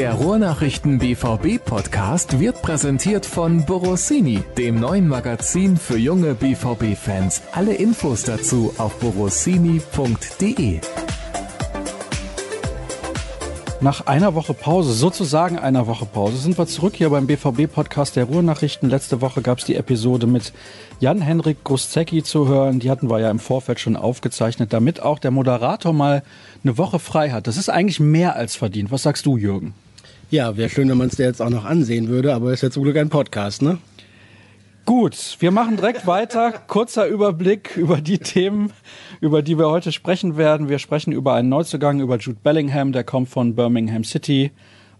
Der Ruhrnachrichten BVB Podcast wird präsentiert von Borossini, dem neuen Magazin für junge BVB Fans. Alle Infos dazu auf borossini.de. Nach einer Woche Pause, sozusagen einer Woche Pause, sind wir zurück hier beim BVB-Podcast der Ruhrnachrichten. Letzte Woche gab es die Episode mit Jan-Henrik Gruszecki zu hören. Die hatten wir ja im Vorfeld schon aufgezeichnet, damit auch der Moderator mal eine Woche frei hat. Das ist eigentlich mehr als verdient. Was sagst du, Jürgen? Ja, wäre schön, wenn man es dir jetzt auch noch ansehen würde, aber ist ja zum Glück ein Podcast, ne? Gut, wir machen direkt weiter. Kurzer Überblick über die Themen, über die wir heute sprechen werden. Wir sprechen über einen Neuzugang, über Jude Bellingham, der kommt von Birmingham City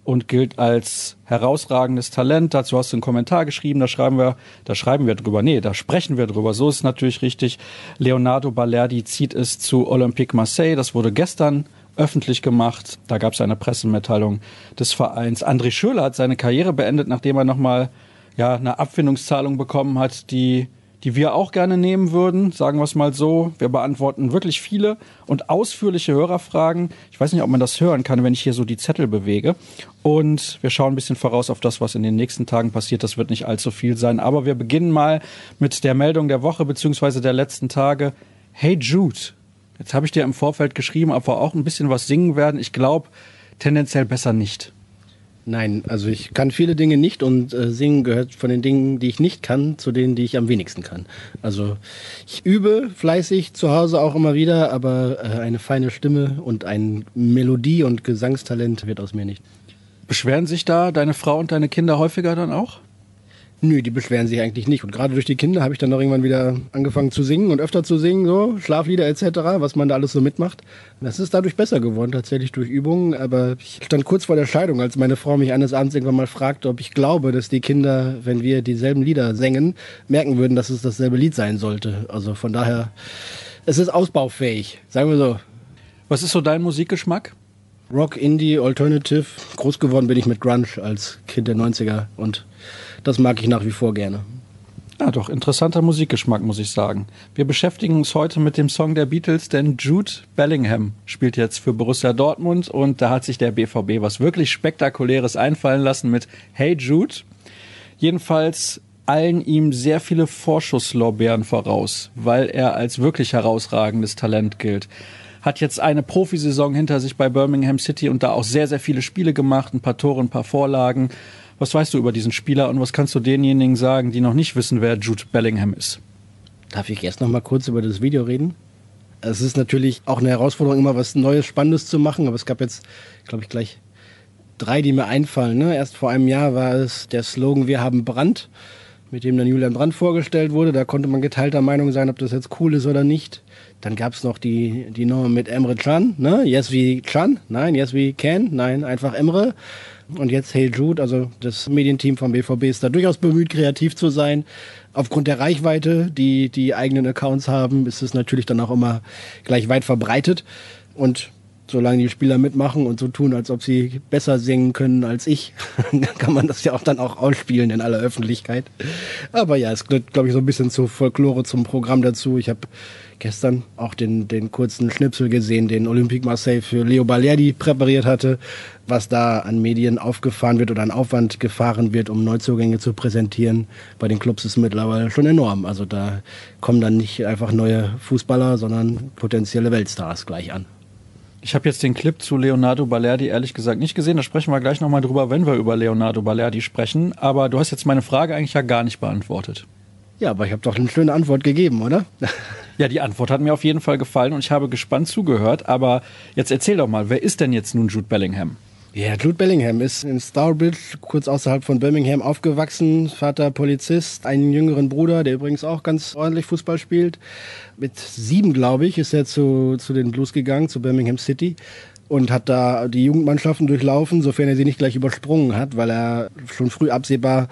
und gilt als herausragendes Talent. Dazu hast du einen Kommentar geschrieben, da schreiben wir, da schreiben wir drüber. Nee, da sprechen wir drüber. So ist es natürlich richtig. Leonardo Balerdi zieht es zu Olympique Marseille. Das wurde gestern öffentlich gemacht. Da gab es eine Pressemitteilung des Vereins. André Schürrle hat seine Karriere beendet, nachdem er nochmal ja, eine Abfindungszahlung bekommen hat, die, die wir auch gerne nehmen würden, sagen wir es mal so. Wir beantworten wirklich viele und ausführliche Hörerfragen. Ich weiß nicht, ob man das hören kann, wenn ich hier so die Zettel bewege. Und wir schauen ein bisschen voraus auf das, was in den nächsten Tagen passiert. Das wird nicht allzu viel sein. Aber wir beginnen mal mit der Meldung der Woche beziehungsweise der letzten Tage. Hey Jude, jetzt habe ich dir im Vorfeld geschrieben, ob wir auch ein bisschen was singen werden. Ich glaube, tendenziell besser nicht. Nein, also ich kann viele Dinge nicht und äh, singen gehört von den Dingen, die ich nicht kann, zu denen, die ich am wenigsten kann. Also ich übe fleißig zu Hause auch immer wieder, aber äh, eine feine Stimme und ein Melodie- und Gesangstalent wird aus mir nicht. Beschweren sich da deine Frau und deine Kinder häufiger dann auch? Nö, die beschweren sich eigentlich nicht. Und gerade durch die Kinder habe ich dann noch irgendwann wieder angefangen zu singen und öfter zu singen, so Schlaflieder etc., was man da alles so mitmacht. Das ist dadurch besser geworden, tatsächlich durch Übungen. Aber ich stand kurz vor der Scheidung, als meine Frau mich eines Abends irgendwann mal fragte, ob ich glaube, dass die Kinder, wenn wir dieselben Lieder singen, merken würden, dass es dasselbe Lied sein sollte. Also von daher, es ist ausbaufähig, sagen wir so. Was ist so dein Musikgeschmack? Rock, Indie, Alternative. Groß geworden bin ich mit Grunge als Kind der 90er und das mag ich nach wie vor gerne. Ja, doch, interessanter Musikgeschmack, muss ich sagen. Wir beschäftigen uns heute mit dem Song der Beatles, denn Jude Bellingham spielt jetzt für Borussia Dortmund und da hat sich der BVB was wirklich Spektakuläres einfallen lassen mit Hey Jude. Jedenfalls allen ihm sehr viele Vorschusslorbeeren voraus, weil er als wirklich herausragendes Talent gilt. Hat jetzt eine Profisaison hinter sich bei Birmingham City und da auch sehr, sehr viele Spiele gemacht, ein paar Tore, ein paar Vorlagen was weißt du über diesen Spieler und was kannst du denjenigen sagen, die noch nicht wissen, wer Jude Bellingham ist? Darf ich erst noch mal kurz über das Video reden? Es ist natürlich auch eine Herausforderung, immer was Neues, Spannendes zu machen, aber es gab jetzt, glaube ich, gleich drei, die mir einfallen. Ne? Erst vor einem Jahr war es der Slogan Wir haben Brand, mit dem dann Julian Brandt vorgestellt wurde. Da konnte man geteilter Meinung sein, ob das jetzt cool ist oder nicht. Dann gab es noch die, die Nummer mit Emre Can, ne? Yes we Can, nein, yes we can, nein, einfach Emre. Und jetzt Hey Jude, also das Medienteam vom BVB ist da durchaus bemüht, kreativ zu sein. Aufgrund der Reichweite, die die eigenen Accounts haben, ist es natürlich dann auch immer gleich weit verbreitet. Und solange die Spieler mitmachen und so tun, als ob sie besser singen können als ich, kann man das ja auch dann auch ausspielen in aller Öffentlichkeit. Aber ja, es gehört, glaube ich, so ein bisschen zur Folklore, zum Programm dazu. Ich habe gestern auch den, den kurzen Schnipsel gesehen, den Olympique Marseille für Leo Balerdi präpariert hatte, was da an Medien aufgefahren wird oder an Aufwand gefahren wird, um Neuzugänge zu präsentieren. Bei den Clubs ist mittlerweile schon enorm. Also da kommen dann nicht einfach neue Fußballer, sondern potenzielle Weltstars gleich an. Ich habe jetzt den Clip zu Leonardo Balerdi ehrlich gesagt nicht gesehen. Da sprechen wir gleich nochmal drüber, wenn wir über Leonardo Balerdi sprechen. Aber du hast jetzt meine Frage eigentlich ja gar nicht beantwortet. Ja, aber ich habe doch eine schöne Antwort gegeben, oder? Ja, die Antwort hat mir auf jeden Fall gefallen und ich habe gespannt zugehört. Aber jetzt erzähl doch mal, wer ist denn jetzt nun Jude Bellingham? Ja, Jude Bellingham ist in Stourbridge, kurz außerhalb von Birmingham, aufgewachsen. Vater Polizist, einen jüngeren Bruder, der übrigens auch ganz ordentlich Fußball spielt. Mit sieben, glaube ich, ist er zu, zu den Blues gegangen, zu Birmingham City. Und hat da die Jugendmannschaften durchlaufen, sofern er sie nicht gleich übersprungen hat, weil er schon früh absehbar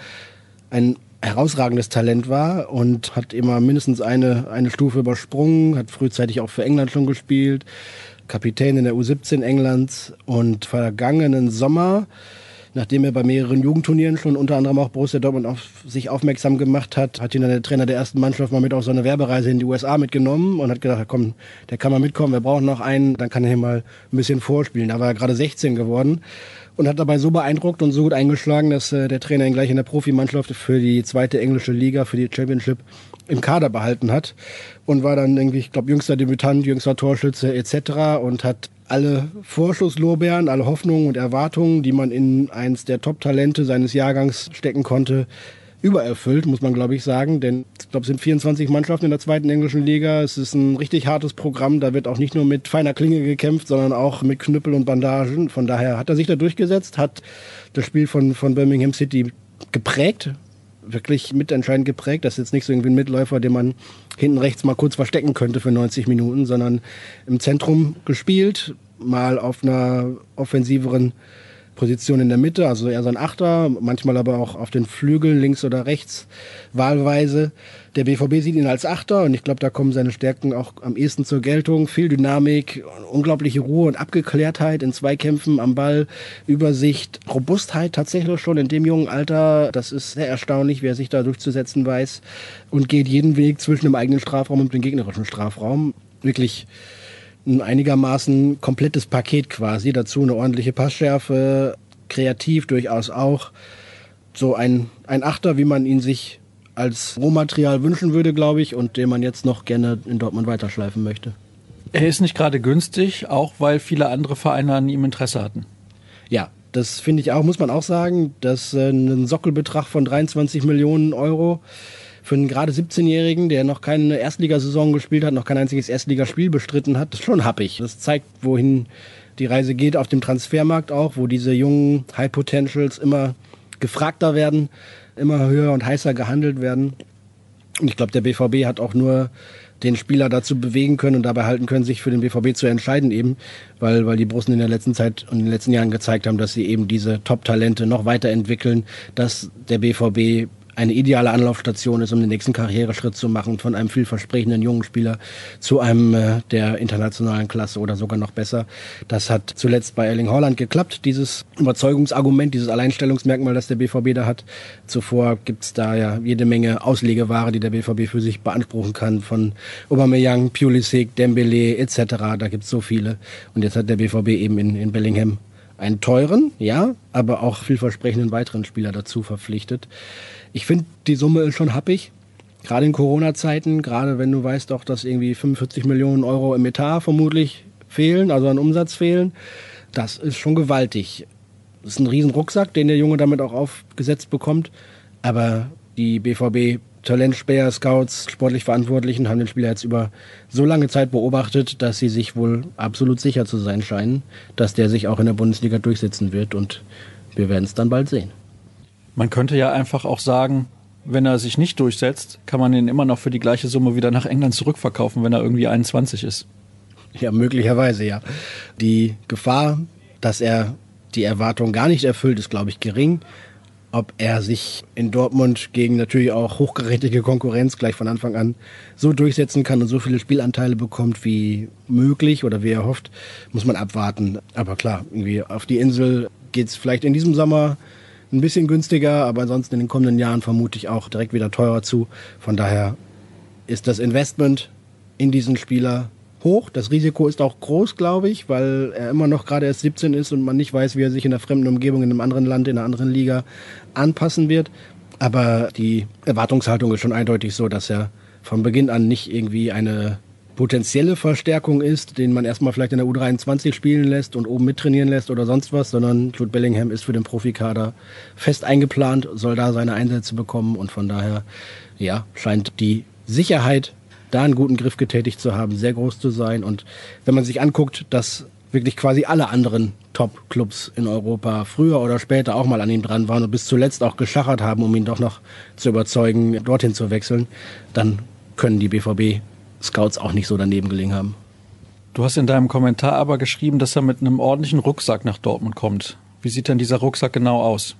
ein herausragendes Talent war und hat immer mindestens eine, eine Stufe übersprungen, hat frühzeitig auch für England schon gespielt, Kapitän in der U17 Englands und vergangenen Sommer nachdem er bei mehreren Jugendturnieren schon unter anderem auch Borussia Dortmund auf sich aufmerksam gemacht hat, hat ihn dann der Trainer der ersten Mannschaft mal mit auf so eine Werbereise in die USA mitgenommen und hat gedacht, komm, der kann mal mitkommen, wir brauchen noch einen, dann kann er hier mal ein bisschen vorspielen. Da war er gerade 16 geworden und hat dabei so beeindruckt und so gut eingeschlagen, dass äh, der Trainer ihn gleich in der Profimannschaft für die zweite englische Liga, für die Championship im Kader behalten hat und war dann irgendwie, ich glaube, jüngster Debütant, jüngster Torschütze etc. und hat alle Vorschusslorbeeren, alle Hoffnungen und Erwartungen, die man in eins der Top-Talente seines Jahrgangs stecken konnte, übererfüllt, muss man glaube ich sagen. Denn ich glaube, es sind 24 Mannschaften in der zweiten englischen Liga. Es ist ein richtig hartes Programm. Da wird auch nicht nur mit feiner Klinge gekämpft, sondern auch mit Knüppel und Bandagen. Von daher hat er sich da durchgesetzt, hat das Spiel von, von Birmingham City geprägt, wirklich mitentscheidend geprägt. Das ist jetzt nicht so irgendwie ein Mitläufer, den man hinten rechts mal kurz verstecken könnte für 90 Minuten, sondern im Zentrum gespielt, mal auf einer offensiveren Position in der Mitte, also eher so ein Achter, manchmal aber auch auf den Flügeln links oder rechts wahlweise. Der BVB sieht ihn als Achter und ich glaube, da kommen seine Stärken auch am ehesten zur Geltung. Viel Dynamik, unglaubliche Ruhe und Abgeklärtheit in Zweikämpfen am Ball, Übersicht, Robustheit tatsächlich schon in dem jungen Alter. Das ist sehr erstaunlich, wer sich da durchzusetzen weiß und geht jeden Weg zwischen dem eigenen Strafraum und dem gegnerischen Strafraum. Wirklich ein einigermaßen komplettes Paket quasi. Dazu eine ordentliche Passschärfe, kreativ durchaus auch. So ein, ein Achter, wie man ihn sich als Rohmaterial wünschen würde, glaube ich, und den man jetzt noch gerne in Dortmund weiterschleifen möchte. Er ist nicht gerade günstig, auch weil viele andere Vereine an ihm Interesse hatten. Ja, das finde ich auch, muss man auch sagen, dass äh, ein Sockelbetrag von 23 Millionen Euro für einen gerade 17-Jährigen, der noch keine Erstligasaison gespielt hat, noch kein einziges Erstligaspiel bestritten hat, ist schon happig. Das zeigt, wohin die Reise geht auf dem Transfermarkt auch, wo diese jungen High Potentials immer gefragter werden, immer höher und heißer gehandelt werden. Und ich glaube, der BVB hat auch nur den Spieler dazu bewegen können und dabei halten können, sich für den BVB zu entscheiden eben, weil, weil die Brussen in der letzten Zeit und in den letzten Jahren gezeigt haben, dass sie eben diese Top-Talente noch weiterentwickeln, dass der BVB eine ideale Anlaufstation ist, um den nächsten Karriereschritt zu machen, von einem vielversprechenden jungen Spieler zu einem äh, der internationalen Klasse oder sogar noch besser. Das hat zuletzt bei Erling Haaland geklappt, dieses Überzeugungsargument, dieses Alleinstellungsmerkmal, das der BVB da hat. Zuvor gibt's da ja jede Menge Auslegeware, die der BVB für sich beanspruchen kann, von Aubameyang, Pulisic, Dembele etc. Da gibt's so viele. Und jetzt hat der BVB eben in, in Bellingham einen teuren, ja, aber auch vielversprechenden weiteren Spieler dazu verpflichtet. Ich finde, die Summe ist schon happig. Gerade in Corona-Zeiten, gerade wenn du weißt auch, dass irgendwie 45 Millionen Euro im Etat vermutlich fehlen, also an Umsatz fehlen, das ist schon gewaltig. Das ist ein riesen Rucksack, den der Junge damit auch aufgesetzt bekommt. Aber die BVB Talentspäher, Scouts, sportlich Verantwortlichen haben den Spieler jetzt über so lange Zeit beobachtet, dass sie sich wohl absolut sicher zu sein scheinen, dass der sich auch in der Bundesliga durchsetzen wird und wir werden es dann bald sehen. Man könnte ja einfach auch sagen, wenn er sich nicht durchsetzt, kann man ihn immer noch für die gleiche Summe wieder nach England zurückverkaufen, wenn er irgendwie 21 ist. Ja, möglicherweise, ja. Die Gefahr, dass er die Erwartung gar nicht erfüllt, ist, glaube ich, gering. Ob er sich in Dortmund gegen natürlich auch hochgerätige Konkurrenz gleich von Anfang an so durchsetzen kann und so viele Spielanteile bekommt wie möglich oder wie er hofft, muss man abwarten. Aber klar, irgendwie auf die Insel geht es vielleicht in diesem Sommer ein bisschen günstiger, aber ansonsten in den kommenden Jahren vermute ich auch direkt wieder teurer zu. Von daher ist das Investment in diesen Spieler hoch. Das Risiko ist auch groß, glaube ich, weil er immer noch gerade erst 17 ist und man nicht weiß, wie er sich in der fremden Umgebung in einem anderen Land, in einer anderen Liga anpassen wird. Aber die Erwartungshaltung ist schon eindeutig so, dass er von Beginn an nicht irgendwie eine potenzielle Verstärkung ist, den man erstmal vielleicht in der U23 spielen lässt und oben mittrainieren lässt oder sonst was, sondern Jude Bellingham ist für den Profikader fest eingeplant, soll da seine Einsätze bekommen und von daher, ja, scheint die Sicherheit, da einen guten Griff getätigt zu haben, sehr groß zu sein. Und wenn man sich anguckt, dass wirklich quasi alle anderen Top-Clubs in Europa früher oder später auch mal an ihm dran waren und bis zuletzt auch geschachert haben, um ihn doch noch zu überzeugen, dorthin zu wechseln, dann können die BVB Scouts auch nicht so daneben gelegen haben. Du hast in deinem Kommentar aber geschrieben, dass er mit einem ordentlichen Rucksack nach Dortmund kommt. Wie sieht denn dieser Rucksack genau aus?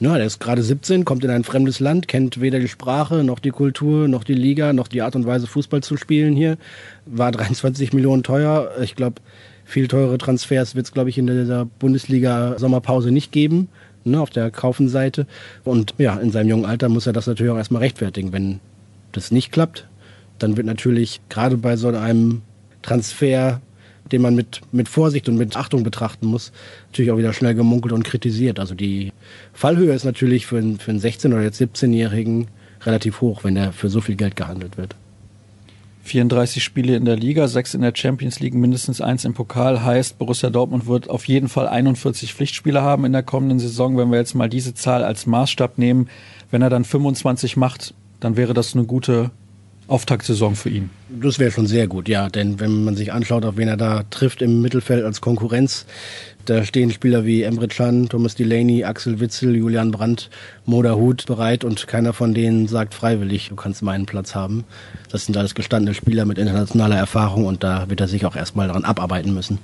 Ja, der ist gerade 17, kommt in ein fremdes Land, kennt weder die Sprache, noch die Kultur, noch die Liga, noch die Art und Weise, Fußball zu spielen hier. War 23 Millionen teuer. Ich glaube, viel teure Transfers wird es, glaube ich, in dieser Bundesliga-Sommerpause nicht geben. ne, auf der Kaufenseite. Und ja, in seinem jungen Alter muss er das natürlich auch erstmal rechtfertigen. Wenn das nicht klappt, dann wird natürlich gerade bei so einem Transfer, den man mit, mit Vorsicht und mit Achtung betrachten muss, natürlich auch wieder schnell gemunkelt und kritisiert. Also die Fallhöhe ist natürlich für einen, für einen 16- oder jetzt 17-Jährigen relativ hoch, wenn er für so viel Geld gehandelt wird. 34 Spiele in der Liga, sechs in der Champions League, mindestens eins im Pokal heißt, Borussia Dortmund wird auf jeden Fall 41 Pflichtspiele haben in der kommenden Saison. Wenn wir jetzt mal diese Zahl als Maßstab nehmen, wenn er dann 25 macht, dann wäre das eine gute Auftaktsaison für ihn. Das wäre schon sehr gut, ja. Denn wenn man sich anschaut, auf wen er da trifft im Mittelfeld als Konkurrenz, da stehen Spieler wie Emre Can, Thomas Delaney, Axel Witzel, Julian Brandt, Moda Hut bereit und keiner von denen sagt freiwillig, du kannst meinen Platz haben. Das sind alles gestandene Spieler mit internationaler Erfahrung und da wird er sich auch erstmal daran abarbeiten müssen.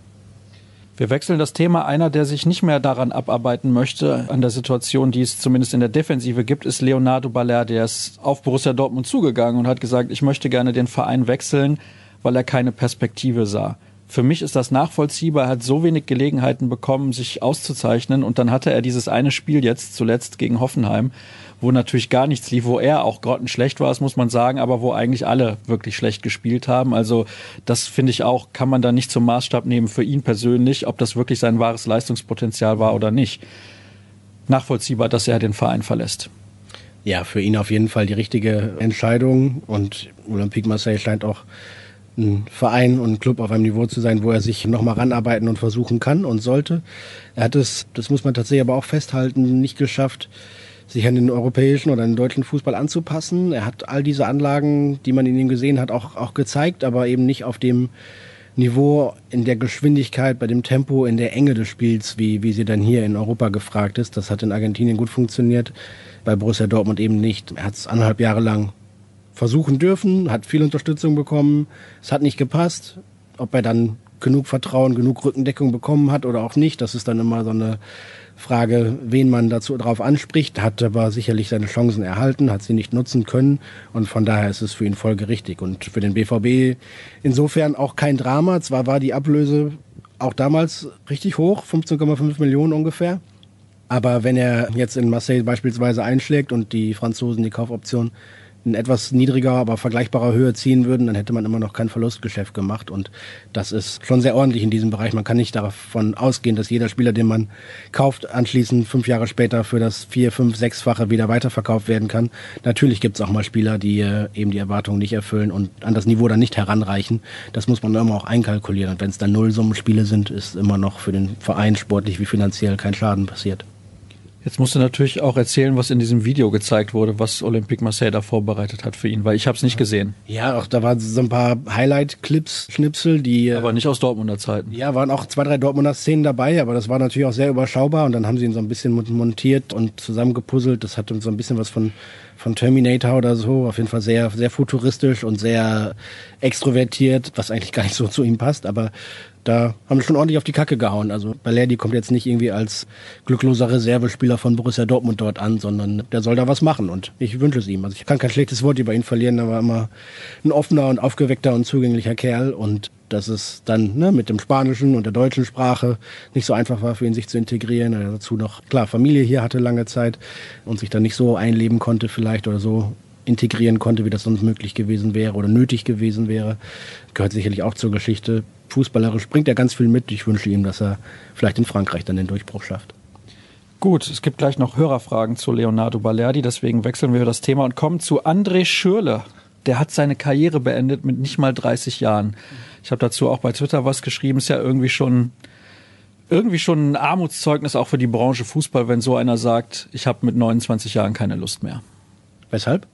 Wir wechseln das Thema. Einer, der sich nicht mehr daran abarbeiten möchte, an der Situation, die es zumindest in der Defensive gibt, ist Leonardo Baller. Der ist auf Borussia Dortmund zugegangen und hat gesagt, ich möchte gerne den Verein wechseln, weil er keine Perspektive sah. Für mich ist das nachvollziehbar. Er hat so wenig Gelegenheiten bekommen, sich auszuzeichnen. Und dann hatte er dieses eine Spiel jetzt zuletzt gegen Hoffenheim, wo natürlich gar nichts lief, wo er auch grottenschlecht war, das muss man sagen, aber wo eigentlich alle wirklich schlecht gespielt haben. Also das finde ich auch, kann man da nicht zum Maßstab nehmen für ihn persönlich, ob das wirklich sein wahres Leistungspotenzial war oder nicht. Nachvollziehbar, dass er den Verein verlässt. Ja, für ihn auf jeden Fall die richtige Entscheidung und Olympique Marseille scheint auch ein Verein und ein Club auf einem Niveau zu sein, wo er sich nochmal ranarbeiten und versuchen kann und sollte. Er hat es, das muss man tatsächlich aber auch festhalten, nicht geschafft, sich an den europäischen oder den deutschen Fußball anzupassen. Er hat all diese Anlagen, die man in ihm gesehen hat, auch, auch gezeigt, aber eben nicht auf dem Niveau, in der Geschwindigkeit, bei dem Tempo, in der Enge des Spiels, wie, wie sie dann hier in Europa gefragt ist. Das hat in Argentinien gut funktioniert, bei Borussia Dortmund eben nicht. Er hat es anderthalb Jahre lang versuchen dürfen, hat viel Unterstützung bekommen, es hat nicht gepasst. Ob er dann genug Vertrauen, genug Rückendeckung bekommen hat oder auch nicht, das ist dann immer so eine Frage, wen man dazu darauf anspricht, hat aber sicherlich seine Chancen erhalten, hat sie nicht nutzen können. Und von daher ist es für ihn folgerichtig. Und für den BVB insofern auch kein Drama. Zwar war die Ablöse auch damals richtig hoch, 15,5 Millionen ungefähr, aber wenn er jetzt in Marseille beispielsweise einschlägt und die Franzosen die Kaufoption in etwas niedriger, aber vergleichbarer Höhe ziehen würden, dann hätte man immer noch kein Verlustgeschäft gemacht. Und das ist schon sehr ordentlich in diesem Bereich. Man kann nicht davon ausgehen, dass jeder Spieler, den man kauft, anschließend fünf Jahre später für das vier, fünf, sechsfache wieder weiterverkauft werden kann. Natürlich gibt es auch mal Spieler, die äh, eben die Erwartungen nicht erfüllen und an das Niveau dann nicht heranreichen. Das muss man immer auch einkalkulieren. Und wenn es dann Nullsummenspiele sind, ist immer noch für den Verein sportlich wie finanziell kein Schaden passiert. Jetzt musst du natürlich auch erzählen, was in diesem Video gezeigt wurde, was Olympique Marseille da vorbereitet hat für ihn, weil ich habe es nicht gesehen. Ja, auch da waren so ein paar Highlight-Clips, Schnipsel, die. Äh, aber nicht aus Dortmunder Zeiten. Ja, waren auch zwei, drei Dortmunder Szenen dabei, aber das war natürlich auch sehr überschaubar und dann haben sie ihn so ein bisschen montiert und zusammengepuzzelt. Das hatte so ein bisschen was von, von Terminator oder so. Auf jeden Fall sehr, sehr futuristisch und sehr extrovertiert, was eigentlich gar nicht so zu ihm passt, aber da haben wir schon ordentlich auf die Kacke gehauen. Also Balerdi kommt jetzt nicht irgendwie als glückloser Reservespieler von Borussia Dortmund dort an, sondern der soll da was machen und ich wünsche es ihm. Also ich kann kein schlechtes Wort über ihn verlieren, er war immer ein offener und aufgeweckter und zugänglicher Kerl und dass es dann ne, mit dem Spanischen und der deutschen Sprache nicht so einfach war für ihn, sich zu integrieren. Er dazu noch, klar, Familie hier hatte lange Zeit und sich dann nicht so einleben konnte vielleicht oder so integrieren konnte, wie das sonst möglich gewesen wäre oder nötig gewesen wäre. Gehört sicherlich auch zur Geschichte. Fußballerisch bringt er ganz viel mit. Ich wünsche ihm, dass er vielleicht in Frankreich dann den Durchbruch schafft. Gut, es gibt gleich noch Hörerfragen zu Leonardo Balerdi, deswegen wechseln wir das Thema und kommen zu André Schürle. Der hat seine Karriere beendet mit nicht mal 30 Jahren. Ich habe dazu auch bei Twitter was geschrieben, ist ja irgendwie schon irgendwie schon ein Armutszeugnis auch für die Branche Fußball, wenn so einer sagt, ich habe mit 29 Jahren keine Lust mehr. Weshalb?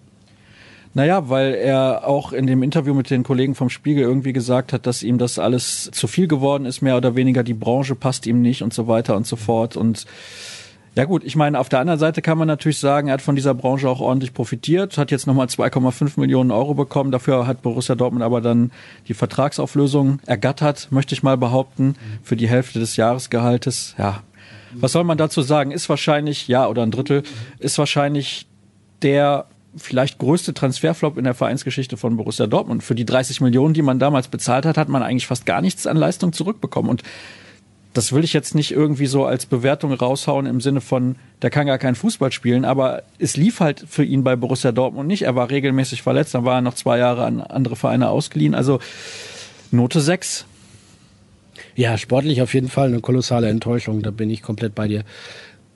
Naja, weil er auch in dem Interview mit den Kollegen vom Spiegel irgendwie gesagt hat, dass ihm das alles zu viel geworden ist, mehr oder weniger die Branche passt ihm nicht und so weiter und so fort. Und ja gut, ich meine, auf der anderen Seite kann man natürlich sagen, er hat von dieser Branche auch ordentlich profitiert, hat jetzt nochmal 2,5 Millionen Euro bekommen. Dafür hat Borussia Dortmund aber dann die Vertragsauflösung ergattert, möchte ich mal behaupten, für die Hälfte des Jahresgehaltes. Ja, was soll man dazu sagen? Ist wahrscheinlich, ja, oder ein Drittel, ist wahrscheinlich der vielleicht größte Transferflop in der Vereinsgeschichte von Borussia Dortmund. Für die 30 Millionen, die man damals bezahlt hat, hat man eigentlich fast gar nichts an Leistung zurückbekommen. Und das will ich jetzt nicht irgendwie so als Bewertung raushauen im Sinne von, der kann gar keinen Fußball spielen, aber es lief halt für ihn bei Borussia Dortmund nicht. Er war regelmäßig verletzt, dann war er noch zwei Jahre an andere Vereine ausgeliehen. Also Note 6. Ja, sportlich auf jeden Fall eine kolossale Enttäuschung. Da bin ich komplett bei dir.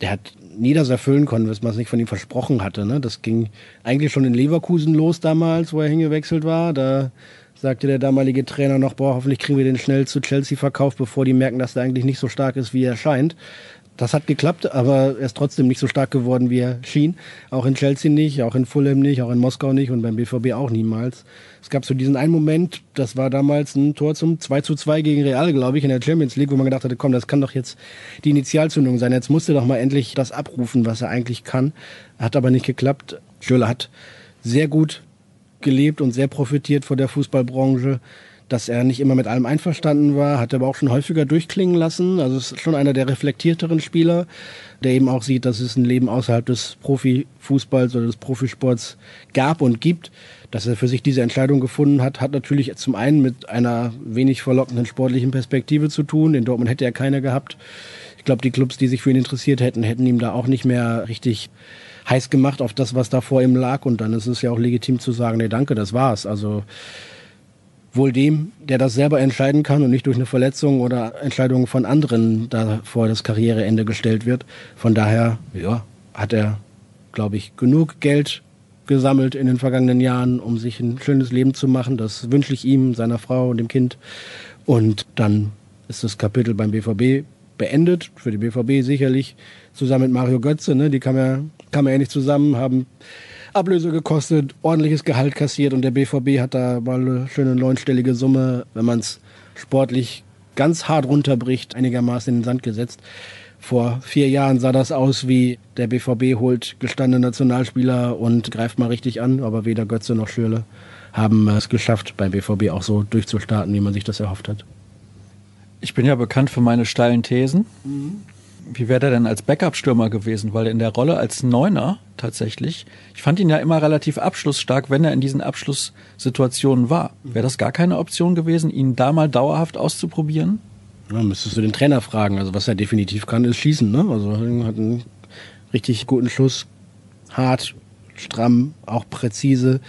Der hat nie das erfüllen können, was man sich von ihm versprochen hatte. Ne? Das ging eigentlich schon in Leverkusen los damals, wo er hingewechselt war. Da sagte der damalige Trainer noch, boah, hoffentlich kriegen wir den schnell zu Chelsea verkauft, bevor die merken, dass er eigentlich nicht so stark ist, wie er scheint. Das hat geklappt, aber er ist trotzdem nicht so stark geworden, wie er schien. Auch in Chelsea nicht, auch in Fulham nicht, auch in Moskau nicht und beim BVB auch niemals. Es gab so diesen einen Moment, das war damals ein Tor zum 2 zu 2 gegen Real, glaube ich, in der Champions League, wo man gedacht hatte, komm, das kann doch jetzt die Initialzündung sein. Jetzt musste doch mal endlich das abrufen, was er eigentlich kann. Hat aber nicht geklappt. Schöler hat sehr gut gelebt und sehr profitiert von der Fußballbranche. Dass er nicht immer mit allem einverstanden war, hat er aber auch schon häufiger durchklingen lassen. Also ist schon einer der reflektierteren Spieler, der eben auch sieht, dass es ein Leben außerhalb des Profifußballs oder des Profisports gab und gibt. Dass er für sich diese Entscheidung gefunden hat, hat natürlich zum einen mit einer wenig verlockenden sportlichen Perspektive zu tun. In Dortmund hätte er keine gehabt. Ich glaube, die Clubs, die sich für ihn interessiert hätten, hätten ihm da auch nicht mehr richtig heiß gemacht auf das, was da vor ihm lag. Und dann ist es ja auch legitim zu sagen, nee, danke, das war's. Also wohl dem, der das selber entscheiden kann und nicht durch eine Verletzung oder Entscheidungen von anderen da vor das Karriereende gestellt wird. Von daher, ja, hat er, glaube ich, genug Geld gesammelt in den vergangenen Jahren, um sich ein schönes Leben zu machen. Das wünsche ich ihm, seiner Frau und dem Kind. Und dann ist das Kapitel beim BVB beendet. Für die BVB sicherlich zusammen mit Mario Götze. Ne? Die kam ja kamen ja nicht zusammen, haben Ablöse gekostet, ordentliches Gehalt kassiert und der BVB hat da mal eine schöne neunstellige Summe, wenn man es sportlich ganz hart runterbricht, einigermaßen in den Sand gesetzt. Vor vier Jahren sah das aus wie der BVB holt gestandene Nationalspieler und greift mal richtig an, aber weder Götze noch Schürle haben es geschafft, beim BVB auch so durchzustarten, wie man sich das erhofft hat. Ich bin ja bekannt für meine steilen Thesen. Mhm wie wäre der denn als Backup-Stürmer gewesen? Weil in der Rolle als Neuner tatsächlich, ich fand ihn ja immer relativ abschlussstark, wenn er in diesen Abschlusssituationen war. Wäre das gar keine Option gewesen, ihn da mal dauerhaft auszuprobieren? Ja, müsstest du den Trainer fragen. Also was er definitiv kann, ist schießen. Ne? Also hat einen richtig guten Schuss, hart, stramm, auch präzise.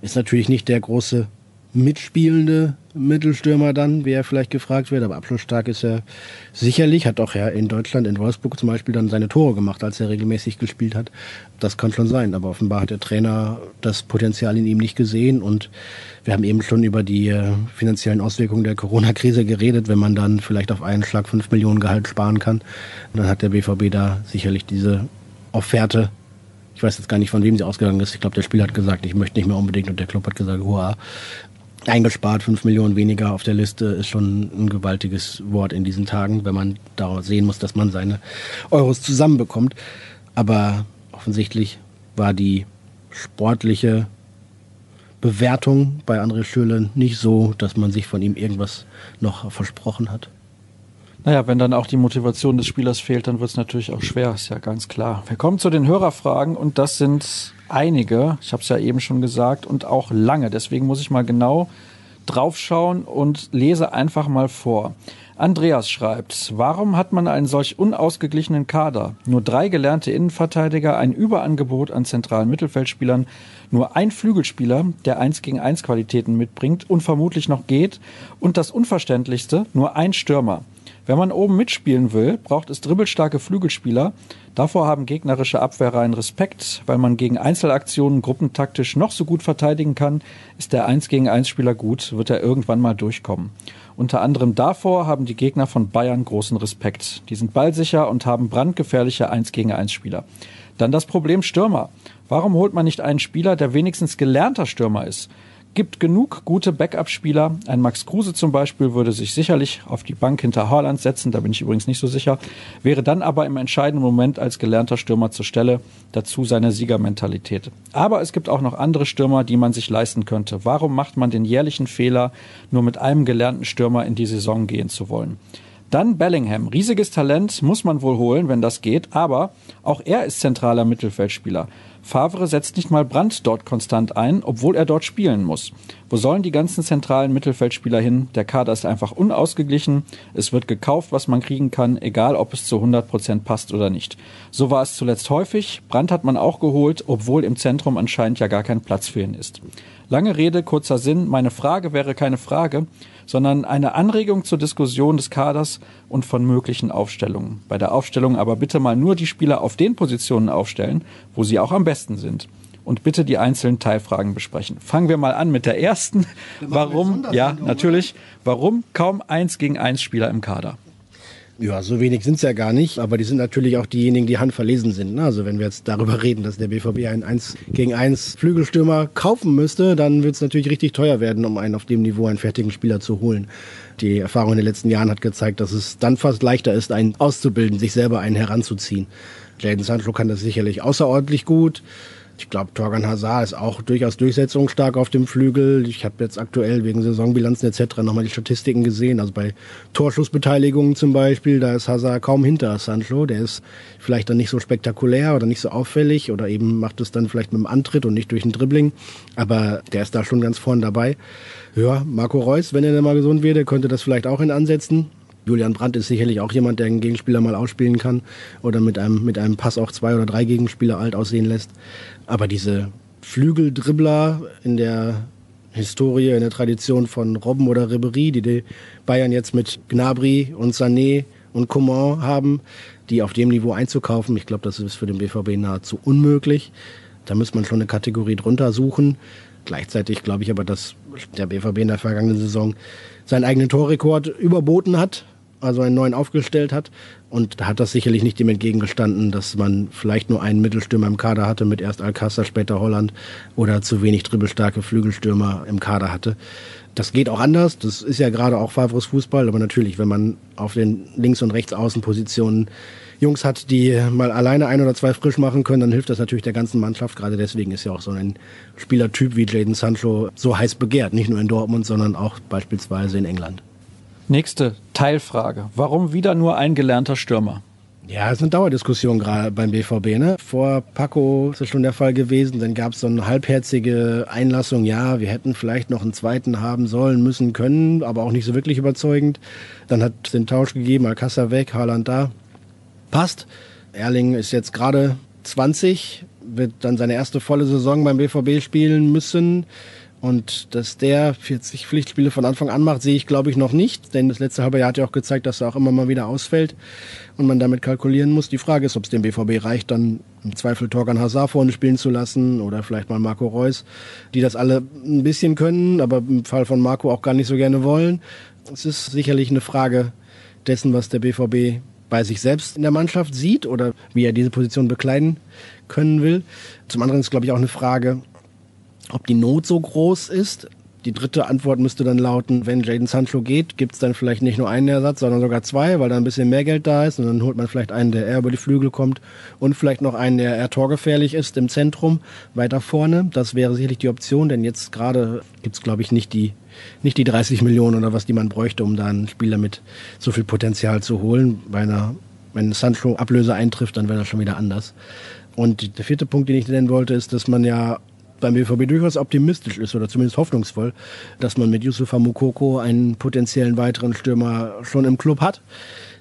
Ist natürlich nicht der große mitspielende Mittelstürmer dann, wie er vielleicht gefragt wird, aber abschlussstark ist er sicherlich, hat auch ja in Deutschland, in Wolfsburg zum Beispiel dann seine Tore gemacht, als er regelmäßig gespielt hat. Das kann schon sein, aber offenbar hat der Trainer das Potenzial in ihm nicht gesehen. Und wir haben eben schon über die äh, finanziellen Auswirkungen der Corona-Krise geredet, wenn man dann vielleicht auf einen Schlag fünf Millionen Gehalt sparen kann, dann hat der BVB da sicherlich diese Offerte. Ich weiß jetzt gar nicht, von wem sie ausgegangen ist. Ich glaube, der Spieler hat gesagt, ich möchte nicht mehr unbedingt. Und der Club hat gesagt, hurra eingespart, fünf Millionen weniger auf der Liste ist schon ein gewaltiges Wort in diesen Tagen, wenn man da sehen muss, dass man seine Euros zusammenbekommt. Aber offensichtlich war die sportliche Bewertung bei André Schürle nicht so, dass man sich von ihm irgendwas noch versprochen hat. Naja, wenn dann auch die Motivation des Spielers fehlt, dann wird es natürlich auch schwer, ist ja ganz klar. Wir kommen zu den Hörerfragen und das sind einige, ich habe es ja eben schon gesagt, und auch lange. Deswegen muss ich mal genau draufschauen und lese einfach mal vor. Andreas schreibt, warum hat man einen solch unausgeglichenen Kader? Nur drei gelernte Innenverteidiger, ein Überangebot an zentralen Mittelfeldspielern, nur ein Flügelspieler, der eins gegen eins Qualitäten mitbringt und vermutlich noch geht und das Unverständlichste, nur ein Stürmer. Wenn man oben mitspielen will, braucht es dribbelstarke Flügelspieler. Davor haben gegnerische Abwehrreihen Respekt. Weil man gegen Einzelaktionen gruppentaktisch noch so gut verteidigen kann, ist der 1 gegen 1 Spieler gut, wird er irgendwann mal durchkommen. Unter anderem davor haben die Gegner von Bayern großen Respekt. Die sind ballsicher und haben brandgefährliche 1 gegen 1 Spieler. Dann das Problem Stürmer. Warum holt man nicht einen Spieler, der wenigstens gelernter Stürmer ist? Gibt genug gute Backup-Spieler. Ein Max Kruse zum Beispiel würde sich sicherlich auf die Bank hinter Haaland setzen, da bin ich übrigens nicht so sicher, wäre dann aber im entscheidenden Moment als gelernter Stürmer zur Stelle, dazu seine Siegermentalität. Aber es gibt auch noch andere Stürmer, die man sich leisten könnte. Warum macht man den jährlichen Fehler, nur mit einem gelernten Stürmer in die Saison gehen zu wollen? Dann Bellingham. Riesiges Talent muss man wohl holen, wenn das geht, aber auch er ist zentraler Mittelfeldspieler. Favre setzt nicht mal Brandt dort konstant ein, obwohl er dort spielen muss. Wo sollen die ganzen zentralen Mittelfeldspieler hin? Der Kader ist einfach unausgeglichen. Es wird gekauft, was man kriegen kann, egal ob es zu 100 Prozent passt oder nicht. So war es zuletzt häufig. Brandt hat man auch geholt, obwohl im Zentrum anscheinend ja gar kein Platz für ihn ist. Lange Rede, kurzer Sinn. Meine Frage wäre keine Frage, sondern eine Anregung zur Diskussion des Kaders und von möglichen Aufstellungen. Bei der Aufstellung aber bitte mal nur die Spieler auf den Positionen aufstellen, wo sie auch am besten sind. Und bitte die einzelnen Teilfragen besprechen. Fangen wir mal an mit der ersten. Warum, ja, natürlich, warum kaum eins gegen eins Spieler im Kader? Ja, so wenig sind es ja gar nicht, aber die sind natürlich auch diejenigen, die handverlesen sind. Ne? Also wenn wir jetzt darüber reden, dass der BVB einen 1 gegen 1 Flügelstürmer kaufen müsste, dann wird es natürlich richtig teuer werden, um einen auf dem Niveau einen fertigen Spieler zu holen. Die Erfahrung in den letzten Jahren hat gezeigt, dass es dann fast leichter ist, einen auszubilden, sich selber einen heranzuziehen. Jaden Sancho kann das sicherlich außerordentlich gut. Ich glaube, Torgan Hazard ist auch durchaus durchsetzungsstark auf dem Flügel. Ich habe jetzt aktuell wegen Saisonbilanzen etc. nochmal die Statistiken gesehen. Also bei Torschussbeteiligungen zum Beispiel, da ist Hazard kaum hinter Sancho. Der ist vielleicht dann nicht so spektakulär oder nicht so auffällig oder eben macht es dann vielleicht mit dem Antritt und nicht durch ein Dribbling. Aber der ist da schon ganz vorn dabei. Ja, Marco Reus, wenn er dann mal gesund wird, könnte das vielleicht auch in Ansätzen. Julian Brandt ist sicherlich auch jemand, der einen Gegenspieler mal ausspielen kann oder mit einem, mit einem Pass auch zwei oder drei Gegenspieler alt aussehen lässt. Aber diese Flügeldribbler in der Historie, in der Tradition von Robben oder Ribery, die die Bayern jetzt mit Gnabry und Sané und Coman haben, die auf dem Niveau einzukaufen, ich glaube, das ist für den BVB nahezu unmöglich. Da muss man schon eine Kategorie drunter suchen. Gleichzeitig glaube ich aber, dass der BVB in der vergangenen Saison seinen eigenen Torrekord überboten hat also einen neuen aufgestellt hat. Und da hat das sicherlich nicht dem entgegengestanden, dass man vielleicht nur einen Mittelstürmer im Kader hatte, mit erst Alcázar, später Holland oder zu wenig dribbelstarke Flügelstürmer im Kader hatte. Das geht auch anders. Das ist ja gerade auch Favres Fußball. Aber natürlich, wenn man auf den Links- und Rechtsaußenpositionen Jungs hat, die mal alleine ein oder zwei frisch machen können, dann hilft das natürlich der ganzen Mannschaft. Gerade deswegen ist ja auch so ein Spielertyp wie Jaden Sancho so heiß begehrt. Nicht nur in Dortmund, sondern auch beispielsweise in England. Nächste Teilfrage. Warum wieder nur ein gelernter Stürmer? Ja, es ist eine Dauerdiskussion gerade beim BVB. Ne? Vor Paco ist es schon der Fall gewesen. Dann gab es so eine halbherzige Einlassung. Ja, wir hätten vielleicht noch einen zweiten haben sollen, müssen, können, aber auch nicht so wirklich überzeugend. Dann hat es den Tausch gegeben, Alcázar weg, Haaland da. Passt. Erling ist jetzt gerade 20, wird dann seine erste volle Saison beim BVB spielen müssen. Und dass der 40 Pflichtspiele von Anfang an macht, sehe ich glaube ich noch nicht. Denn das letzte halbe Jahr hat ja auch gezeigt, dass er auch immer mal wieder ausfällt und man damit kalkulieren muss. Die Frage ist, ob es dem BVB reicht, dann im Zweifel Torgan Hazard vorne spielen zu lassen oder vielleicht mal Marco Reus, die das alle ein bisschen können, aber im Fall von Marco auch gar nicht so gerne wollen. Es ist sicherlich eine Frage dessen, was der BVB bei sich selbst in der Mannschaft sieht oder wie er diese Position bekleiden können will. Zum anderen ist, glaube ich, auch eine Frage, ob die Not so groß ist. Die dritte Antwort müsste dann lauten, wenn Jaden Sancho geht, gibt es dann vielleicht nicht nur einen Ersatz, sondern sogar zwei, weil da ein bisschen mehr Geld da ist. Und dann holt man vielleicht einen, der eher über die Flügel kommt und vielleicht noch einen, der eher torgefährlich ist im Zentrum, weiter vorne. Das wäre sicherlich die Option, denn jetzt gerade gibt es, glaube ich, nicht die, nicht die 30 Millionen oder was, die man bräuchte, um da einen Spieler mit so viel Potenzial zu holen. Bei einer, wenn Sancho Ablöse eintrifft, dann wäre das schon wieder anders. Und der vierte Punkt, den ich nennen wollte, ist, dass man ja beim BVB durchaus optimistisch ist oder zumindest hoffnungsvoll, dass man mit Yusufa Mukoko einen potenziellen weiteren Stürmer schon im Club hat.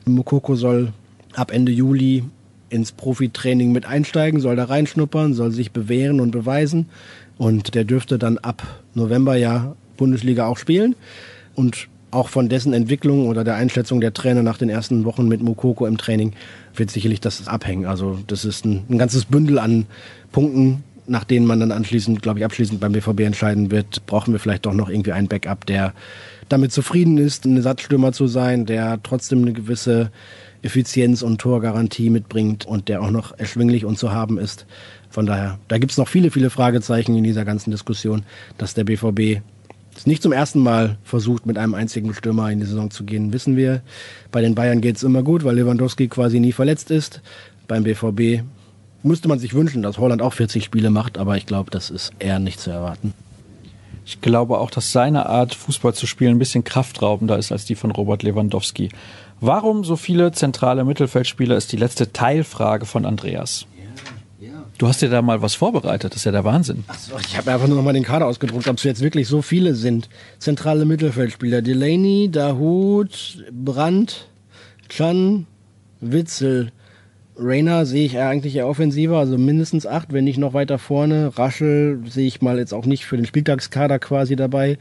Mukoko soll ab Ende Juli ins Profitraining mit einsteigen, soll da reinschnuppern, soll sich bewähren und beweisen und der dürfte dann ab November ja Bundesliga auch spielen und auch von dessen Entwicklung oder der Einschätzung der Trainer nach den ersten Wochen mit Mukoko im Training wird sicherlich das abhängen. Also das ist ein, ein ganzes Bündel an Punkten, nach denen man dann anschließend, glaube ich, abschließend beim BVB entscheiden wird, brauchen wir vielleicht doch noch irgendwie einen Backup, der damit zufrieden ist, ein Ersatzstürmer zu sein, der trotzdem eine gewisse Effizienz und Torgarantie mitbringt und der auch noch erschwinglich und zu haben ist. Von daher, da gibt es noch viele, viele Fragezeichen in dieser ganzen Diskussion, dass der BVB es nicht zum ersten Mal versucht, mit einem einzigen Stürmer in die Saison zu gehen, wissen wir. Bei den Bayern geht es immer gut, weil Lewandowski quasi nie verletzt ist. Beim BVB müsste man sich wünschen, dass Holland auch 40 Spiele macht, aber ich glaube, das ist eher nicht zu erwarten. Ich glaube auch, dass seine Art, Fußball zu spielen, ein bisschen kraftraubender ist als die von Robert Lewandowski. Warum so viele zentrale Mittelfeldspieler ist die letzte Teilfrage von Andreas. Du hast dir da mal was vorbereitet, das ist ja der Wahnsinn. Achso, ich habe einfach nur noch mal den Kader ausgedruckt, ob es jetzt wirklich so viele sind. Zentrale Mittelfeldspieler, Delaney, Dahut, Brandt, Chan, Witzel, Rainer sehe ich eigentlich eher offensiver, also mindestens acht, wenn nicht noch weiter vorne. Raschel sehe ich mal jetzt auch nicht für den Spieltagskader quasi dabei.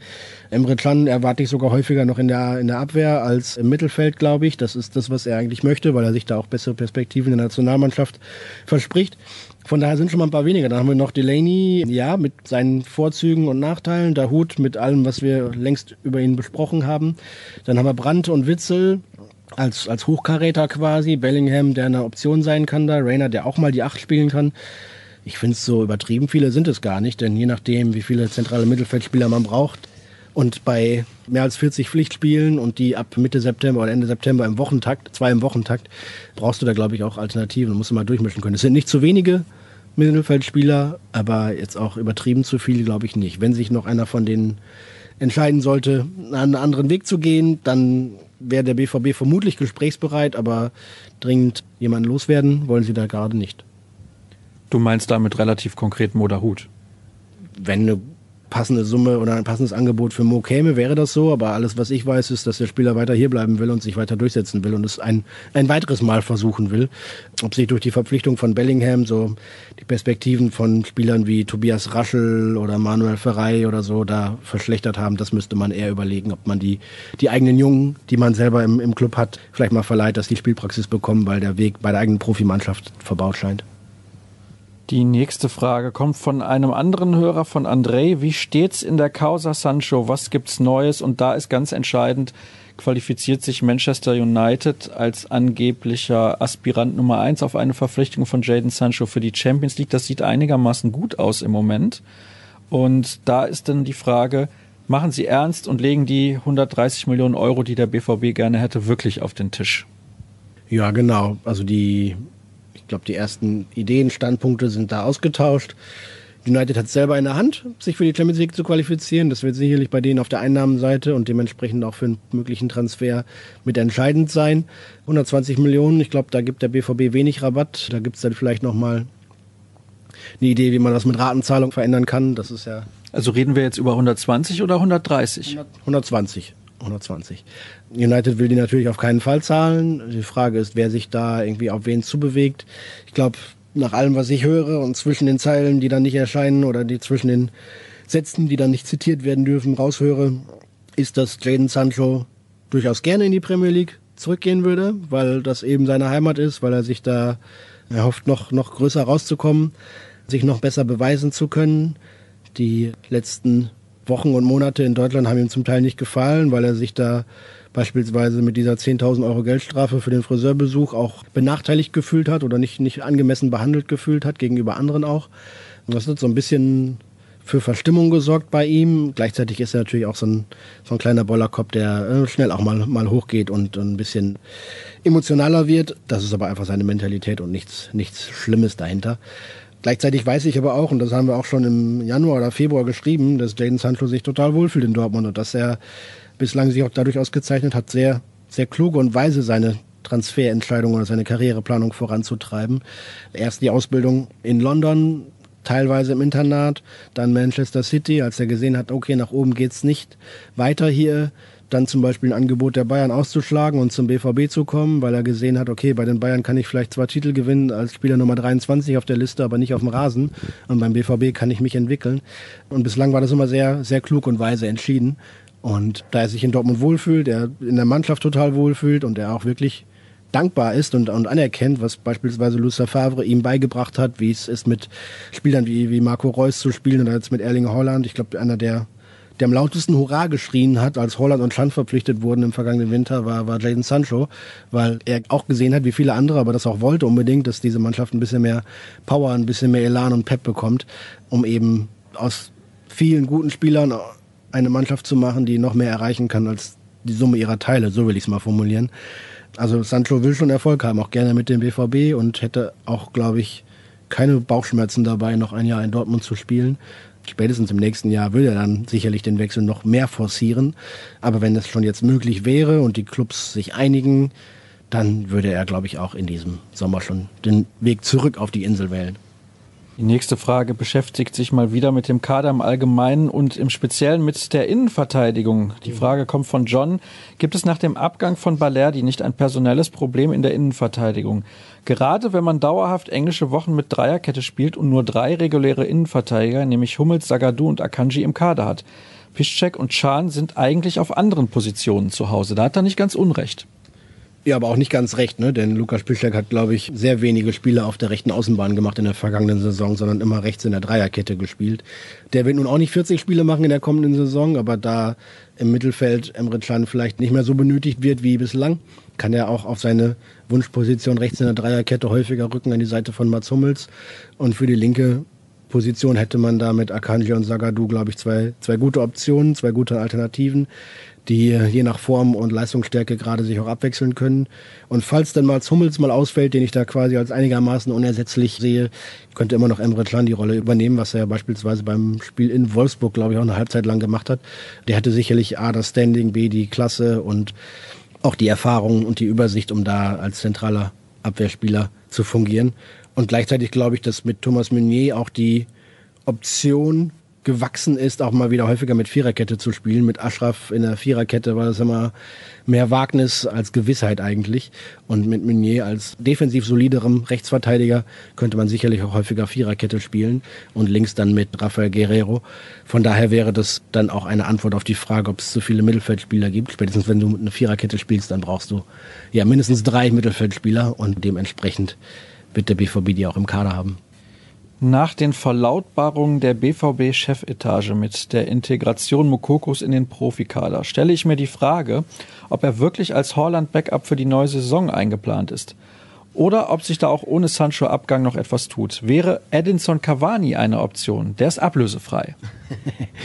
Emre Can erwarte ich sogar häufiger noch in der, in der Abwehr als im Mittelfeld, glaube ich. Das ist das, was er eigentlich möchte, weil er sich da auch bessere Perspektiven in der Nationalmannschaft verspricht. Von daher sind schon mal ein paar weniger. Dann haben wir noch Delaney, ja, mit seinen Vorzügen und Nachteilen. Dahut mit allem, was wir längst über ihn besprochen haben. Dann haben wir Brandt und Witzel als, als Hochkaräter quasi. Bellingham, der eine Option sein kann da. Rainer, der auch mal die Acht spielen kann. Ich finde es so übertrieben viele sind es gar nicht, denn je nachdem, wie viele zentrale Mittelfeldspieler man braucht und bei mehr als 40 Pflichtspielen und die ab Mitte September oder Ende September im Wochentakt, zwei im Wochentakt, brauchst du da glaube ich auch Alternativen. Du musst du mal durchmischen können. Es sind nicht zu wenige Mittelfeldspieler, aber jetzt auch übertrieben zu viel, glaube ich nicht. Wenn sich noch einer von denen entscheiden sollte, einen anderen Weg zu gehen, dann wäre der BVB vermutlich gesprächsbereit, aber dringend jemanden loswerden wollen sie da gerade nicht. Du meinst damit relativ konkret Moderhut? Wenn eine passende Summe oder ein passendes Angebot für Mo käme, wäre das so. Aber alles, was ich weiß, ist, dass der Spieler weiter hier bleiben will und sich weiter durchsetzen will und es ein, ein weiteres Mal versuchen will. Ob sich durch die Verpflichtung von Bellingham so die Perspektiven von Spielern wie Tobias Raschel oder Manuel Ferrei oder so da verschlechtert haben, das müsste man eher überlegen, ob man die, die eigenen Jungen, die man selber im, im Club hat, vielleicht mal verleiht, dass die Spielpraxis bekommen, weil der Weg bei der eigenen Profimannschaft verbaut scheint. Die nächste Frage kommt von einem anderen Hörer, von André. Wie steht's in der Causa Sancho? Was gibt's Neues? Und da ist ganz entscheidend, qualifiziert sich Manchester United als angeblicher Aspirant Nummer eins auf eine Verpflichtung von Jaden Sancho für die Champions League. Das sieht einigermaßen gut aus im Moment. Und da ist dann die Frage, machen Sie ernst und legen die 130 Millionen Euro, die der BVB gerne hätte, wirklich auf den Tisch? Ja, genau. Also die glaube, die ersten Ideen, Standpunkte sind da ausgetauscht. United hat selber in der Hand, sich für die Champions League zu qualifizieren. Das wird sicherlich bei denen auf der Einnahmenseite und dementsprechend auch für einen möglichen Transfer mit entscheidend sein. 120 Millionen, ich glaube, da gibt der BVB wenig Rabatt. Da gibt es dann vielleicht nochmal eine Idee, wie man das mit Ratenzahlung verändern kann. Das ist ja. Also reden wir jetzt über 120 oder 130? 120. 120. United will die natürlich auf keinen Fall zahlen. Die Frage ist, wer sich da irgendwie auf wen zubewegt. Ich glaube, nach allem, was ich höre und zwischen den Zeilen, die dann nicht erscheinen oder die zwischen den Sätzen, die dann nicht zitiert werden dürfen, raushöre, ist, dass Jaden Sancho durchaus gerne in die Premier League zurückgehen würde, weil das eben seine Heimat ist, weil er sich da erhofft, noch, noch größer rauszukommen, sich noch besser beweisen zu können. Die letzten Wochen und Monate in Deutschland haben ihm zum Teil nicht gefallen, weil er sich da beispielsweise mit dieser 10.000 Euro Geldstrafe für den Friseurbesuch auch benachteiligt gefühlt hat oder nicht, nicht angemessen behandelt gefühlt hat, gegenüber anderen auch. Und das hat so ein bisschen für Verstimmung gesorgt bei ihm. Gleichzeitig ist er natürlich auch so ein, so ein kleiner Bollerkopf, der äh, schnell auch mal, mal hochgeht und ein bisschen emotionaler wird. Das ist aber einfach seine Mentalität und nichts, nichts Schlimmes dahinter. Gleichzeitig weiß ich aber auch, und das haben wir auch schon im Januar oder Februar geschrieben, dass Jaden Sancho sich total wohlfühlt in Dortmund und dass er bislang sich auch dadurch ausgezeichnet hat, sehr, sehr kluge und weise seine Transferentscheidung oder seine Karriereplanung voranzutreiben. Erst die Ausbildung in London, teilweise im Internat, dann Manchester City, als er gesehen hat, okay, nach oben geht's nicht weiter hier, dann zum Beispiel ein Angebot der Bayern auszuschlagen und zum BVB zu kommen, weil er gesehen hat, okay, bei den Bayern kann ich vielleicht zwar Titel gewinnen als Spieler Nummer 23 auf der Liste, aber nicht auf dem Rasen. Und beim BVB kann ich mich entwickeln. Und bislang war das immer sehr, sehr klug und weise entschieden. Und da er sich in Dortmund wohlfühlt, er in der Mannschaft total wohlfühlt und er auch wirklich dankbar ist und, und anerkennt, was beispielsweise Lucien Favre ihm beigebracht hat, wie es ist mit Spielern wie, wie Marco Reus zu spielen oder jetzt mit Erling Holland. Ich glaube, einer der der am lautesten Hurra geschrien hat, als Holland und Schand verpflichtet wurden im vergangenen Winter, war, war Jaden Sancho, weil er auch gesehen hat, wie viele andere, aber das auch wollte unbedingt, dass diese Mannschaft ein bisschen mehr Power, ein bisschen mehr Elan und Pep bekommt, um eben aus vielen guten Spielern eine Mannschaft zu machen, die noch mehr erreichen kann als die Summe ihrer Teile, so will ich es mal formulieren. Also Sancho will schon Erfolg haben, auch gerne mit dem BVB und hätte auch, glaube ich, keine Bauchschmerzen dabei, noch ein Jahr in Dortmund zu spielen spätestens im nächsten Jahr will er dann sicherlich den Wechsel noch mehr forcieren. Aber wenn es schon jetzt möglich wäre und die Clubs sich einigen, dann würde er, glaube ich, auch in diesem Sommer schon den Weg zurück auf die Insel wählen. Die nächste Frage beschäftigt sich mal wieder mit dem Kader im Allgemeinen und im Speziellen mit der Innenverteidigung. Die Frage kommt von John. Gibt es nach dem Abgang von Balerdi nicht ein personelles Problem in der Innenverteidigung? Gerade wenn man dauerhaft englische Wochen mit Dreierkette spielt und nur drei reguläre Innenverteidiger, nämlich Hummels, Sagadu und Akanji im Kader hat. Piszczek und Chan sind eigentlich auf anderen Positionen zu Hause. Da hat er nicht ganz unrecht. Ja, aber auch nicht ganz recht, ne? Denn Lukas Piszczek hat, glaube ich, sehr wenige Spiele auf der rechten Außenbahn gemacht in der vergangenen Saison, sondern immer rechts in der Dreierkette gespielt. Der wird nun auch nicht 40 Spiele machen in der kommenden Saison, aber da im Mittelfeld Emre Can vielleicht nicht mehr so benötigt wird wie bislang, kann er auch auf seine Wunschposition rechts in der Dreierkette häufiger rücken an die Seite von Mats Hummels. Und für die linke Position hätte man da mit Akanji und Sagadu, glaube ich, zwei, zwei gute Optionen, zwei gute Alternativen die je nach Form und Leistungsstärke gerade sich auch abwechseln können. Und falls dann mal Hummels mal ausfällt, den ich da quasi als einigermaßen unersetzlich sehe, könnte immer noch Emre Can die Rolle übernehmen, was er ja beispielsweise beim Spiel in Wolfsburg, glaube ich, auch eine Halbzeit lang gemacht hat. Der hatte sicherlich A, das Standing, B, die Klasse und auch die Erfahrung und die Übersicht, um da als zentraler Abwehrspieler zu fungieren. Und gleichzeitig glaube ich, dass mit Thomas Meunier auch die Option gewachsen ist, auch mal wieder häufiger mit Viererkette zu spielen. Mit Ashraf in der Viererkette war das immer mehr Wagnis als Gewissheit eigentlich. Und mit Meunier als defensiv soliderem Rechtsverteidiger könnte man sicherlich auch häufiger Viererkette spielen und links dann mit Rafael Guerrero. Von daher wäre das dann auch eine Antwort auf die Frage, ob es zu viele Mittelfeldspieler gibt. Spätestens wenn du eine Viererkette spielst, dann brauchst du ja mindestens drei Mittelfeldspieler und dementsprechend wird der BVB die auch im Kader haben. Nach den Verlautbarungen der BVB-Chefetage mit der Integration Mokokos in den Profikader stelle ich mir die Frage, ob er wirklich als Horland-Backup für die neue Saison eingeplant ist. Oder ob sich da auch ohne Sancho-Abgang noch etwas tut. Wäre Edinson Cavani eine Option? Der ist ablösefrei.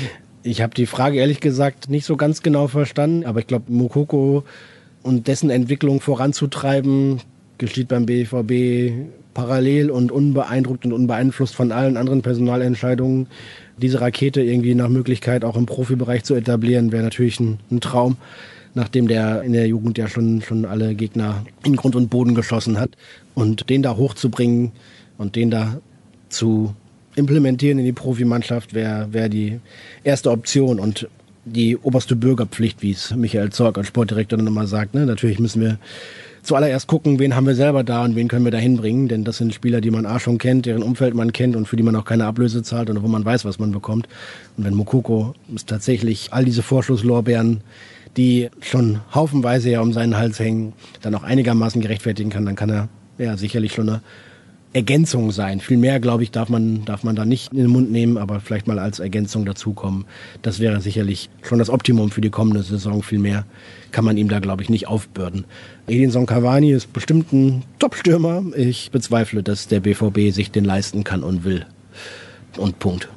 Ich habe die Frage ehrlich gesagt nicht so ganz genau verstanden, aber ich glaube, Mokoko und dessen Entwicklung voranzutreiben, geschieht beim BVB parallel und unbeeindruckt und unbeeinflusst von allen anderen Personalentscheidungen diese Rakete irgendwie nach Möglichkeit auch im Profibereich zu etablieren, wäre natürlich ein, ein Traum, nachdem der in der Jugend ja schon, schon alle Gegner in Grund und Boden geschossen hat. Und den da hochzubringen und den da zu implementieren in die Profimannschaft wäre wär die erste Option und die oberste Bürgerpflicht, wie es Michael Zorg als Sportdirektor dann immer sagt. Ne? Natürlich müssen wir zuallererst gucken, wen haben wir selber da und wen können wir da hinbringen, denn das sind Spieler, die man A schon kennt, deren Umfeld man kennt und für die man auch keine Ablöse zahlt und wo man weiß, was man bekommt. Und wenn Mokoko tatsächlich all diese Vorschusslorbeeren, die schon haufenweise ja um seinen Hals hängen, dann auch einigermaßen gerechtfertigen kann, dann kann er ja sicherlich schon eine Ergänzung sein. Viel mehr, glaube ich, darf man, darf man da nicht in den Mund nehmen, aber vielleicht mal als Ergänzung dazukommen. Das wäre sicherlich schon das Optimum für die kommende Saison. Viel mehr kann man ihm da, glaube ich, nicht aufbürden. Edinson Cavani ist bestimmt ein Top-Stürmer. Ich bezweifle, dass der BVB sich den leisten kann und will. Und Punkt.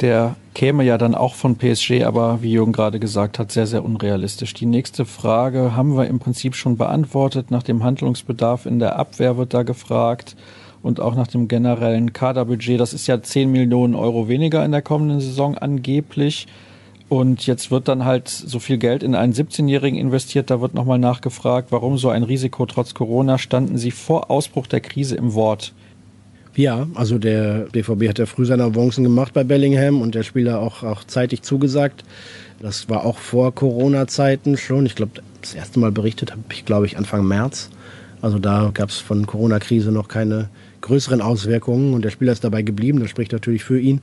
Der käme ja dann auch von PSG, aber wie Jürgen gerade gesagt hat, sehr, sehr unrealistisch. Die nächste Frage haben wir im Prinzip schon beantwortet. Nach dem Handlungsbedarf in der Abwehr wird da gefragt und auch nach dem generellen Kaderbudget. Das ist ja 10 Millionen Euro weniger in der kommenden Saison angeblich. Und jetzt wird dann halt so viel Geld in einen 17-Jährigen investiert. Da wird nochmal nachgefragt, warum so ein Risiko trotz Corona standen Sie vor Ausbruch der Krise im Wort? Ja, also der BVB hat ja früh seine Avancen gemacht bei Bellingham und der Spieler auch, auch zeitig zugesagt. Das war auch vor Corona-Zeiten schon. Ich glaube, das erste Mal berichtet habe ich, glaube ich, Anfang März. Also da gab es von Corona-Krise noch keine größeren Auswirkungen und der Spieler ist dabei geblieben. Das spricht natürlich für ihn.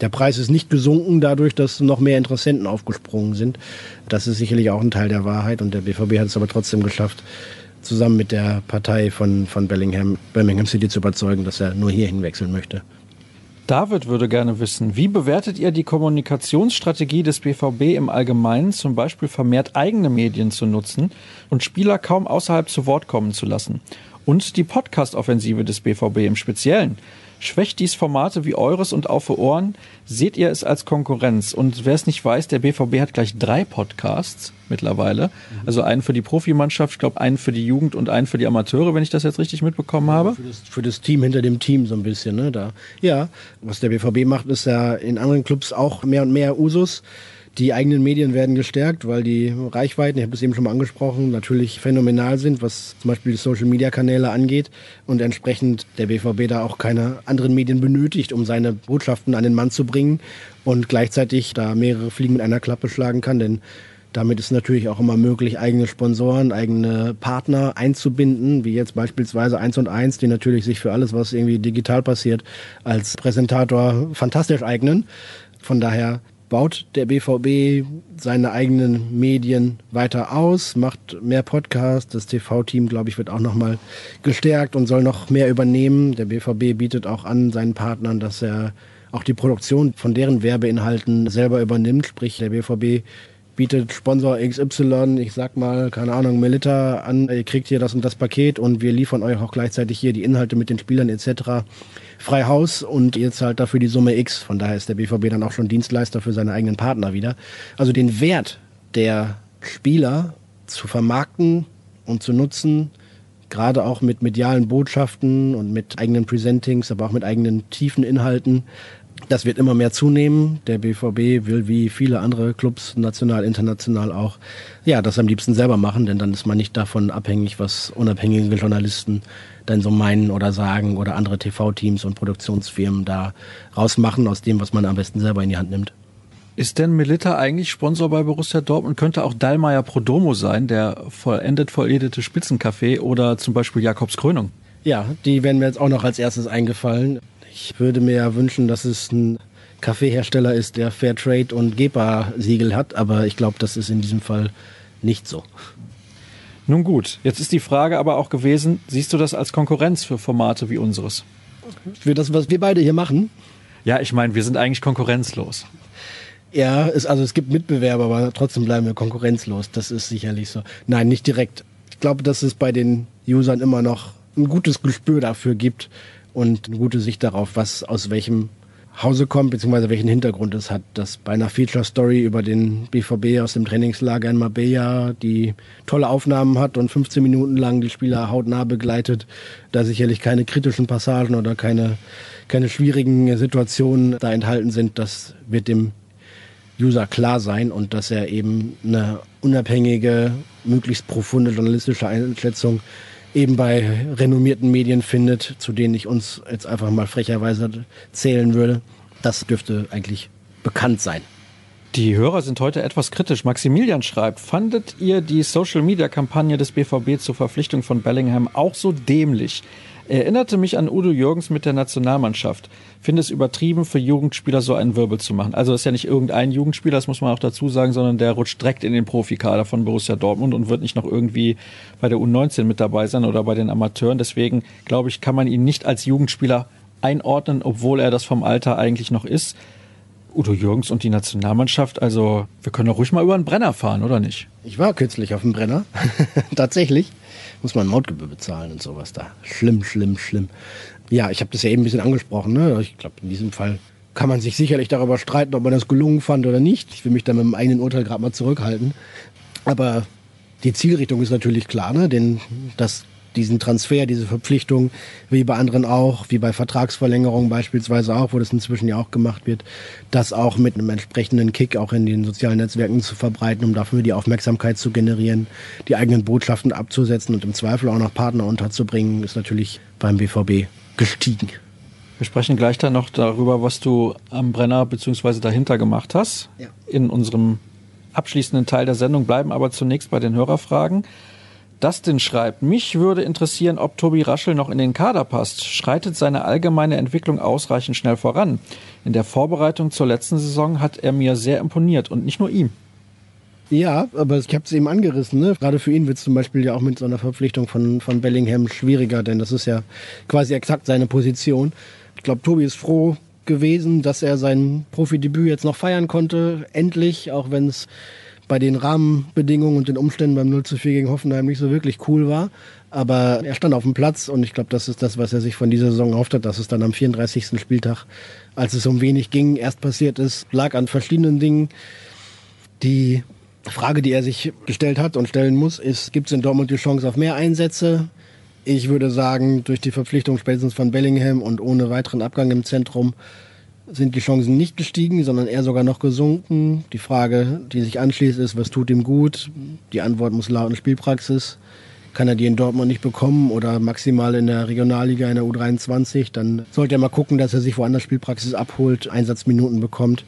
Der Preis ist nicht gesunken dadurch, dass noch mehr Interessenten aufgesprungen sind. Das ist sicherlich auch ein Teil der Wahrheit und der BVB hat es aber trotzdem geschafft, zusammen mit der Partei von, von Bellingham, Birmingham City zu überzeugen, dass er nur hierhin wechseln möchte. David würde gerne wissen, wie bewertet ihr die Kommunikationsstrategie des BVB im Allgemeinen, zum Beispiel vermehrt eigene Medien zu nutzen und Spieler kaum außerhalb zu Wort kommen zu lassen? Und die Podcast-Offensive des BVB im Speziellen. Schwächt dies Formate wie eures und Auf für Ohren? Seht ihr es als Konkurrenz? Und wer es nicht weiß, der BVB hat gleich drei Podcasts mittlerweile. Mhm. Also einen für die Profimannschaft, ich glaube einen für die Jugend und einen für die Amateure, wenn ich das jetzt richtig mitbekommen habe. Für das, für das Team hinter dem Team so ein bisschen, ne? Da. Ja, was der BVB macht, ist ja in anderen Clubs auch mehr und mehr Usus Die eigenen Medien werden gestärkt, weil die Reichweiten, ich habe es eben schon mal angesprochen, natürlich phänomenal sind, was zum Beispiel die Social-Media-Kanäle angeht und entsprechend der BVB da auch keine anderen Medien benötigt, um seine Botschaften an den Mann zu bringen und gleichzeitig da mehrere Fliegen mit einer Klappe schlagen kann, denn damit ist natürlich auch immer möglich, eigene Sponsoren, eigene Partner einzubinden, wie jetzt beispielsweise 1 und 1, die natürlich sich für alles, was irgendwie digital passiert, als Präsentator fantastisch eignen. Von daher baut der BVB seine eigenen Medien weiter aus, macht mehr Podcasts. Das TV-Team, glaube ich, wird auch nochmal gestärkt und soll noch mehr übernehmen. Der BVB bietet auch an seinen Partnern, dass er auch die Produktion von deren Werbeinhalten selber übernimmt. Sprich, der BVB bietet Sponsor XY, ich sag mal, keine Ahnung, Melita an, ihr kriegt hier das und das Paket und wir liefern euch auch gleichzeitig hier die Inhalte mit den Spielern etc. frei Haus und ihr zahlt dafür die Summe X. Von daher ist der BVB dann auch schon Dienstleister für seine eigenen Partner wieder. Also den Wert der Spieler zu vermarkten und zu nutzen, gerade auch mit medialen Botschaften und mit eigenen Presentings, aber auch mit eigenen tiefen Inhalten, das wird immer mehr zunehmen. Der BVB will wie viele andere Clubs, national, international auch, ja, das am liebsten selber machen, denn dann ist man nicht davon abhängig, was unabhängige Journalisten dann so meinen oder sagen oder andere TV-Teams und Produktionsfirmen da rausmachen aus dem, was man am besten selber in die Hand nimmt. Ist denn Melita eigentlich Sponsor bei Borussia Dortmund? Könnte auch Dallmayr Prodomo sein, der vollendet volledete Spitzencafé oder zum Beispiel Jakobs Krönung? Ja, die werden mir jetzt auch noch als erstes eingefallen. Ich würde mir ja wünschen, dass es ein Kaffeehersteller ist, der Fairtrade und GEPA-Siegel hat, aber ich glaube, das ist in diesem Fall nicht so. Nun gut, jetzt ist die Frage aber auch gewesen, siehst du das als Konkurrenz für Formate wie unseres? Für das, was wir beide hier machen? Ja, ich meine, wir sind eigentlich konkurrenzlos. Ja, es, also es gibt Mitbewerber, aber trotzdem bleiben wir konkurrenzlos. Das ist sicherlich so. Nein, nicht direkt. Ich glaube, dass es bei den Usern immer noch ein gutes Gespür dafür gibt, und eine gute Sicht darauf, was aus welchem Hause kommt, beziehungsweise welchen Hintergrund es hat. Dass bei einer Feature-Story über den BVB aus dem Trainingslager in Marbella, die tolle Aufnahmen hat und 15 Minuten lang die Spieler hautnah begleitet, da sicherlich keine kritischen Passagen oder keine, keine schwierigen Situationen da enthalten sind, das wird dem User klar sein und dass er eben eine unabhängige, möglichst profunde journalistische Einschätzung eben bei renommierten Medien findet, zu denen ich uns jetzt einfach mal frecherweise zählen würde. Das dürfte eigentlich bekannt sein. Die Hörer sind heute etwas kritisch. Maximilian schreibt, fandet ihr die Social-Media-Kampagne des BVB zur Verpflichtung von Bellingham auch so dämlich? Erinnerte mich an Udo Jürgens mit der Nationalmannschaft. Finde es übertrieben, für Jugendspieler so einen Wirbel zu machen. Also das ist ja nicht irgendein Jugendspieler, das muss man auch dazu sagen, sondern der rutscht direkt in den Profikader von Borussia Dortmund und wird nicht noch irgendwie bei der U19 mit dabei sein oder bei den Amateuren. Deswegen glaube ich, kann man ihn nicht als Jugendspieler einordnen, obwohl er das vom Alter eigentlich noch ist. Udo Jürgens und die Nationalmannschaft, also wir können doch ruhig mal über einen Brenner fahren, oder nicht? Ich war kürzlich auf dem Brenner, tatsächlich muss man Mautgebühr bezahlen und sowas da. Schlimm, schlimm, schlimm. Ja, ich habe das ja eben ein bisschen angesprochen. Ne? Ich glaube, in diesem Fall kann man sich sicherlich darüber streiten, ob man das gelungen fand oder nicht. Ich will mich da mit meinem eigenen Urteil gerade mal zurückhalten. Aber die Zielrichtung ist natürlich klar, ne? denn das diesen Transfer, diese Verpflichtung, wie bei anderen auch, wie bei Vertragsverlängerungen beispielsweise auch, wo das inzwischen ja auch gemacht wird, das auch mit einem entsprechenden Kick auch in den sozialen Netzwerken zu verbreiten, um dafür die Aufmerksamkeit zu generieren, die eigenen Botschaften abzusetzen und im Zweifel auch noch Partner unterzubringen, ist natürlich beim BVB gestiegen. Wir sprechen gleich dann noch darüber, was du am Brenner bzw. dahinter gemacht hast. Ja. In unserem abschließenden Teil der Sendung bleiben aber zunächst bei den Hörerfragen. Dustin schreibt, mich würde interessieren, ob Tobi Raschel noch in den Kader passt. Schreitet seine allgemeine Entwicklung ausreichend schnell voran? In der Vorbereitung zur letzten Saison hat er mir sehr imponiert und nicht nur ihm. Ja, aber ich habe es eben angerissen. Ne? Gerade für ihn wird es zum Beispiel ja auch mit so einer Verpflichtung von, von Bellingham schwieriger, denn das ist ja quasi exakt seine Position. Ich glaube, Tobi ist froh gewesen, dass er sein Profidebüt jetzt noch feiern konnte. Endlich, auch wenn es bei den Rahmenbedingungen und den Umständen beim 0 zu 4 gegen Hoffenheim nicht so wirklich cool war. Aber er stand auf dem Platz und ich glaube, das ist das, was er sich von dieser Saison erhofft hat, dass es dann am 34. Spieltag, als es um wenig ging, erst passiert ist, lag an verschiedenen Dingen. Die Frage, die er sich gestellt hat und stellen muss, ist, gibt es in Dortmund die Chance auf mehr Einsätze? Ich würde sagen, durch die Verpflichtung spätestens von Bellingham und ohne weiteren Abgang im Zentrum sind die Chancen nicht gestiegen, sondern eher sogar noch gesunken. Die Frage, die sich anschließt, ist, was tut ihm gut? Die Antwort muss lauten Spielpraxis. Kann er die in Dortmund nicht bekommen oder maximal in der Regionalliga in der U23, dann sollte er mal gucken, dass er sich woanders Spielpraxis abholt, Einsatzminuten bekommt.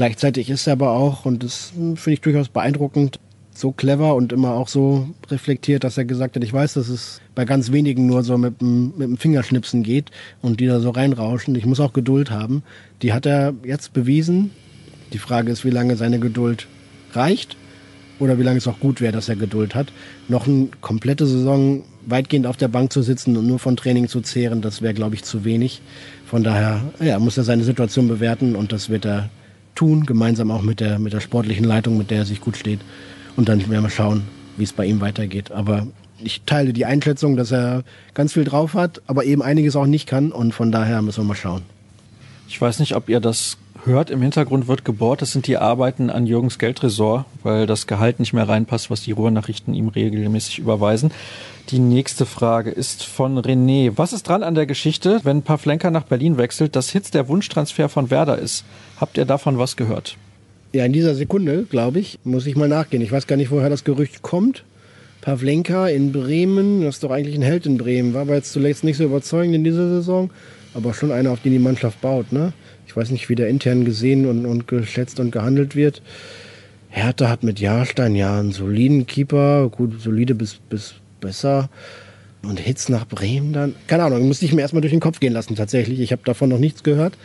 Gleichzeitig ist er aber auch, und das finde ich durchaus beeindruckend, so clever und immer auch so reflektiert, dass er gesagt hat, ich weiß, dass es bei ganz wenigen nur so mit dem, mit dem Fingerschnipsen geht und die da so reinrauschen. Ich muss auch Geduld haben. Die hat er jetzt bewiesen. Die Frage ist, wie lange seine Geduld reicht oder wie lange es auch gut wäre, dass er Geduld hat. Noch eine komplette Saison weitgehend auf der Bank zu sitzen und nur von Training zu zehren, das wäre, glaube ich, zu wenig. Von daher ja, muss er seine Situation bewerten und das wird er tun, gemeinsam auch mit der, mit der sportlichen Leitung, mit der er sich gut steht. Und dann werden wir schauen, wie es bei ihm weitergeht. Aber ich teile die Einschätzung, dass er ganz viel drauf hat, aber eben einiges auch nicht kann. Und von daher müssen wir mal schauen. Ich weiß nicht, ob ihr das hört. Im Hintergrund wird gebohrt. Das sind die Arbeiten an Jürgens Geldtresor, weil das Gehalt nicht mehr reinpasst, was die Ruhrnachrichten ihm regelmäßig überweisen. Die nächste Frage ist von René. Was ist dran an der Geschichte, wenn Pavlenka nach Berlin wechselt, dass Hitz der Wunschtransfer von Werder ist? Habt ihr davon was gehört? Ja, in dieser Sekunde, glaube ich, muss ich mal nachgehen. Ich weiß gar nicht, woher das Gerücht kommt. Pavlenka in Bremen, das ist doch eigentlich ein Held in Bremen, war aber jetzt zuletzt nicht so überzeugend in dieser Saison, aber schon einer, auf den die Mannschaft baut. Ne? Ich weiß nicht, wie der intern gesehen und, und geschätzt und gehandelt wird. Hertha hat mit Jahrstein ja einen soliden Keeper, gut, solide bis, bis besser. Und Hitz nach Bremen dann? Keine Ahnung, musste ich mir erstmal durch den Kopf gehen lassen tatsächlich. Ich habe davon noch nichts gehört.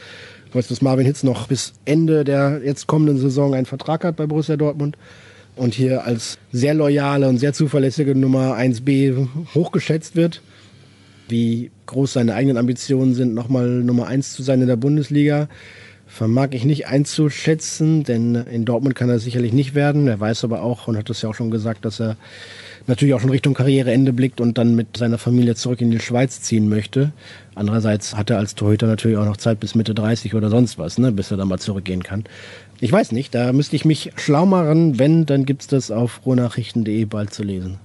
Ich weiß, dass Marvin Hitz noch bis Ende der jetzt kommenden Saison einen Vertrag hat bei Borussia Dortmund und hier als sehr loyale und sehr zuverlässige Nummer 1b hochgeschätzt wird. Wie groß seine eigenen Ambitionen sind, nochmal Nummer 1 zu sein in der Bundesliga, vermag ich nicht einzuschätzen, denn in Dortmund kann er sicherlich nicht werden. Er weiß aber auch und hat es ja auch schon gesagt, dass er natürlich auch schon Richtung Karriereende blickt und dann mit seiner Familie zurück in die Schweiz ziehen möchte. Andererseits hat er als Torhüter natürlich auch noch Zeit bis Mitte 30 oder sonst was, ne, bis er dann mal zurückgehen kann. Ich weiß nicht, da müsste ich mich schlau machen. Wenn, dann gibt's das auf rohnachrichten.de bald zu lesen.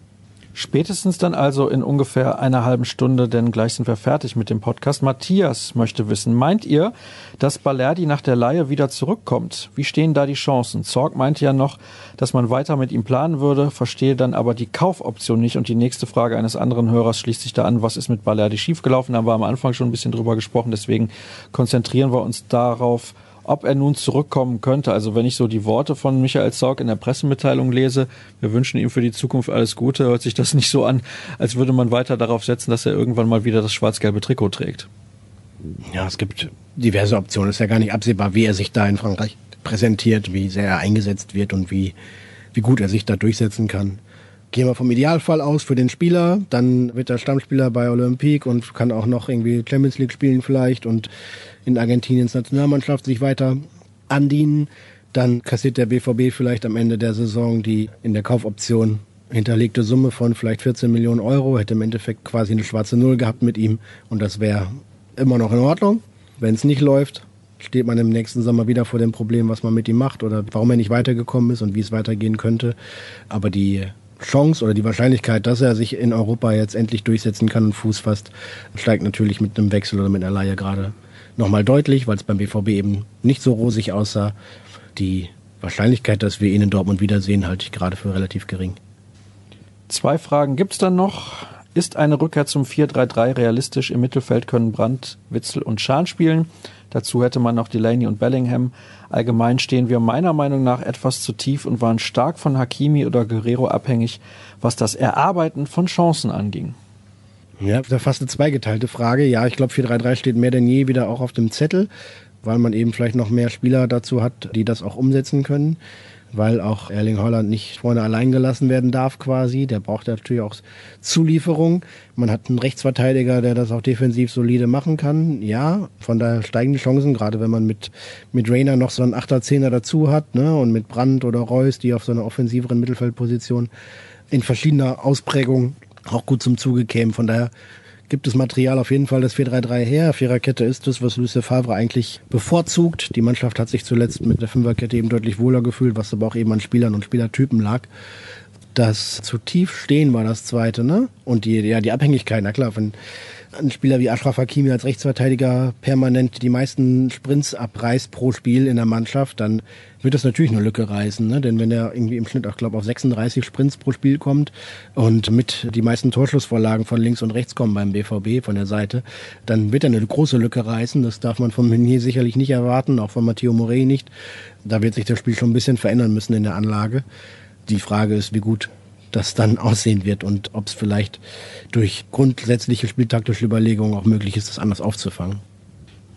Spätestens dann also in ungefähr einer halben Stunde, denn gleich sind wir fertig mit dem Podcast. Matthias möchte wissen, meint ihr, dass Balerdi nach der Laie wieder zurückkommt? Wie stehen da die Chancen? Zorg meinte ja noch, dass man weiter mit ihm planen würde, verstehe dann aber die Kaufoption nicht. Und die nächste Frage eines anderen Hörers schließt sich da an, was ist mit Balerdi schiefgelaufen? Da haben wir am Anfang schon ein bisschen drüber gesprochen, deswegen konzentrieren wir uns darauf, ob er nun zurückkommen könnte. Also wenn ich so die Worte von Michael Zorg in der Pressemitteilung lese, wir wünschen ihm für die Zukunft alles Gute, hört sich das nicht so an, als würde man weiter darauf setzen, dass er irgendwann mal wieder das schwarz-gelbe Trikot trägt. Ja, es gibt diverse Optionen. Es ist ja gar nicht absehbar, wie er sich da in Frankreich präsentiert, wie sehr er eingesetzt wird und wie, wie gut er sich da durchsetzen kann. Gehen wir vom Idealfall aus für den Spieler, dann wird er Stammspieler bei Olympique und kann auch noch irgendwie Champions League spielen vielleicht und in Argentiniens Nationalmannschaft sich weiter andienen. Dann kassiert der BVB vielleicht am Ende der Saison die in der Kaufoption hinterlegte Summe von vielleicht 14 Millionen Euro, hätte im Endeffekt quasi eine schwarze Null gehabt mit ihm und das wäre immer noch in Ordnung. Wenn es nicht läuft, steht man im nächsten Sommer wieder vor dem Problem, was man mit ihm macht oder warum er nicht weitergekommen ist und wie es weitergehen könnte. Aber die Chance oder die Wahrscheinlichkeit, dass er sich in Europa jetzt endlich durchsetzen kann und Fuß fasst, steigt natürlich mit einem Wechsel oder mit einer Leihe gerade nochmal deutlich, weil es beim BVB eben nicht so rosig aussah. Die Wahrscheinlichkeit, dass wir ihn in Dortmund wiedersehen, halte ich gerade für relativ gering. Zwei Fragen gibt's dann noch. Ist eine Rückkehr zum 4-3-3 realistisch? Im Mittelfeld können Brandt, Witzel und Schahn spielen. Dazu hätte man noch Delaney und Bellingham. Allgemein stehen wir meiner Meinung nach etwas zu tief und waren stark von Hakimi oder Guerrero abhängig, was das Erarbeiten von Chancen anging. Ja, das ist fast eine zweigeteilte Frage. Ja, ich glaube, 4-3-3 steht mehr denn je wieder auch auf dem Zettel, weil man eben vielleicht noch mehr Spieler dazu hat, die das auch umsetzen können. Weil auch Erling Holland nicht vorne allein gelassen werden darf quasi. Der braucht natürlich auch Zulieferung. Man hat einen Rechtsverteidiger, der das auch defensiv solide machen kann. Ja, von daher steigen die Chancen, gerade wenn man mit, mit Rainer noch so einen Achter, Zehner dazu hat, ne, und mit Brandt oder Reus, die auf so einer offensiveren Mittelfeldposition in verschiedener Ausprägung auch gut zum Zuge kämen. Von daher gibt es Material auf jeden Fall das 4-3-3 her. Viererkette ist das, was Lucien Favre eigentlich bevorzugt. Die Mannschaft hat sich zuletzt mit der Fünferkette eben deutlich wohler gefühlt, was aber auch eben an Spielern und Spielertypen lag. Das zu tief stehen war das zweite, ne? Und die, ja, die Abhängigkeit, na klar, von ein Spieler wie Ashraf Hakimi als Rechtsverteidiger permanent die meisten Sprints abreißt pro Spiel in der Mannschaft, dann wird das natürlich eine Lücke reißen. Ne? Denn wenn er irgendwie im Schnitt auch, glaube auf 36 Sprints pro Spiel kommt und mit die meisten Torschlussvorlagen von links und rechts kommen beim BVB von der Seite, dann wird er eine große Lücke reißen. Das darf man von Meunier sicherlich nicht erwarten, auch von Matteo Morey nicht. Da wird sich das Spiel schon ein bisschen verändern müssen in der Anlage. Die Frage ist, wie gut das dann aussehen wird und ob es vielleicht durch grundsätzliche spieltaktische Überlegungen auch möglich ist, das anders aufzufangen.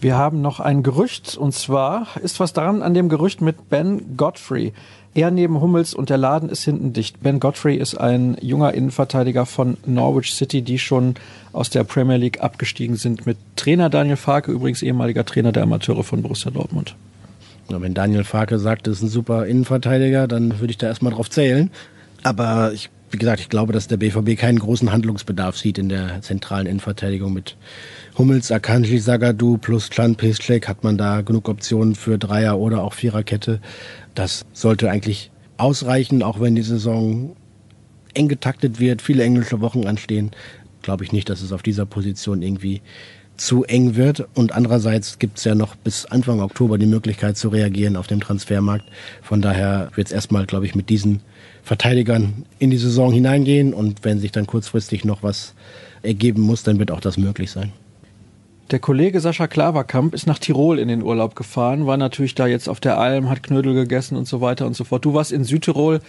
Wir haben noch ein Gerücht und zwar ist was daran an dem Gerücht mit Ben Godfrey. Er neben Hummels und der Laden ist hinten dicht. Ben Godfrey ist ein junger Innenverteidiger von Norwich City, die schon aus der Premier League abgestiegen sind mit Trainer Daniel Farke, übrigens ehemaliger Trainer der Amateure von Borussia Dortmund. Ja, wenn Daniel Farke sagt, das ist ein super Innenverteidiger, dann würde ich da erstmal drauf zählen. Aber ich, wie gesagt, ich glaube, dass der BVB keinen großen Handlungsbedarf sieht in der zentralen Innenverteidigung mit Hummels, Akanji, Sagadu plus Chan Piszczek hat man da genug Optionen für Dreier- oder auch Viererkette. Das sollte eigentlich ausreichen, auch wenn die Saison eng getaktet wird, viele englische Wochen anstehen. Glaube ich nicht, dass es auf dieser Position irgendwie zu eng wird. Und andererseits gibt es ja noch bis Anfang Oktober die Möglichkeit zu reagieren auf dem Transfermarkt. Von daher wird es erstmal, glaube ich, mit diesen Verteidigern in die Saison hineingehen und wenn sich dann kurzfristig noch was ergeben muss, dann wird auch das möglich sein. Der Kollege Sascha Klaverkamp ist nach Tirol in den Urlaub gefahren, war natürlich da jetzt auf der Alm, hat Knödel gegessen und so weiter und so fort. Du warst in Südtirol,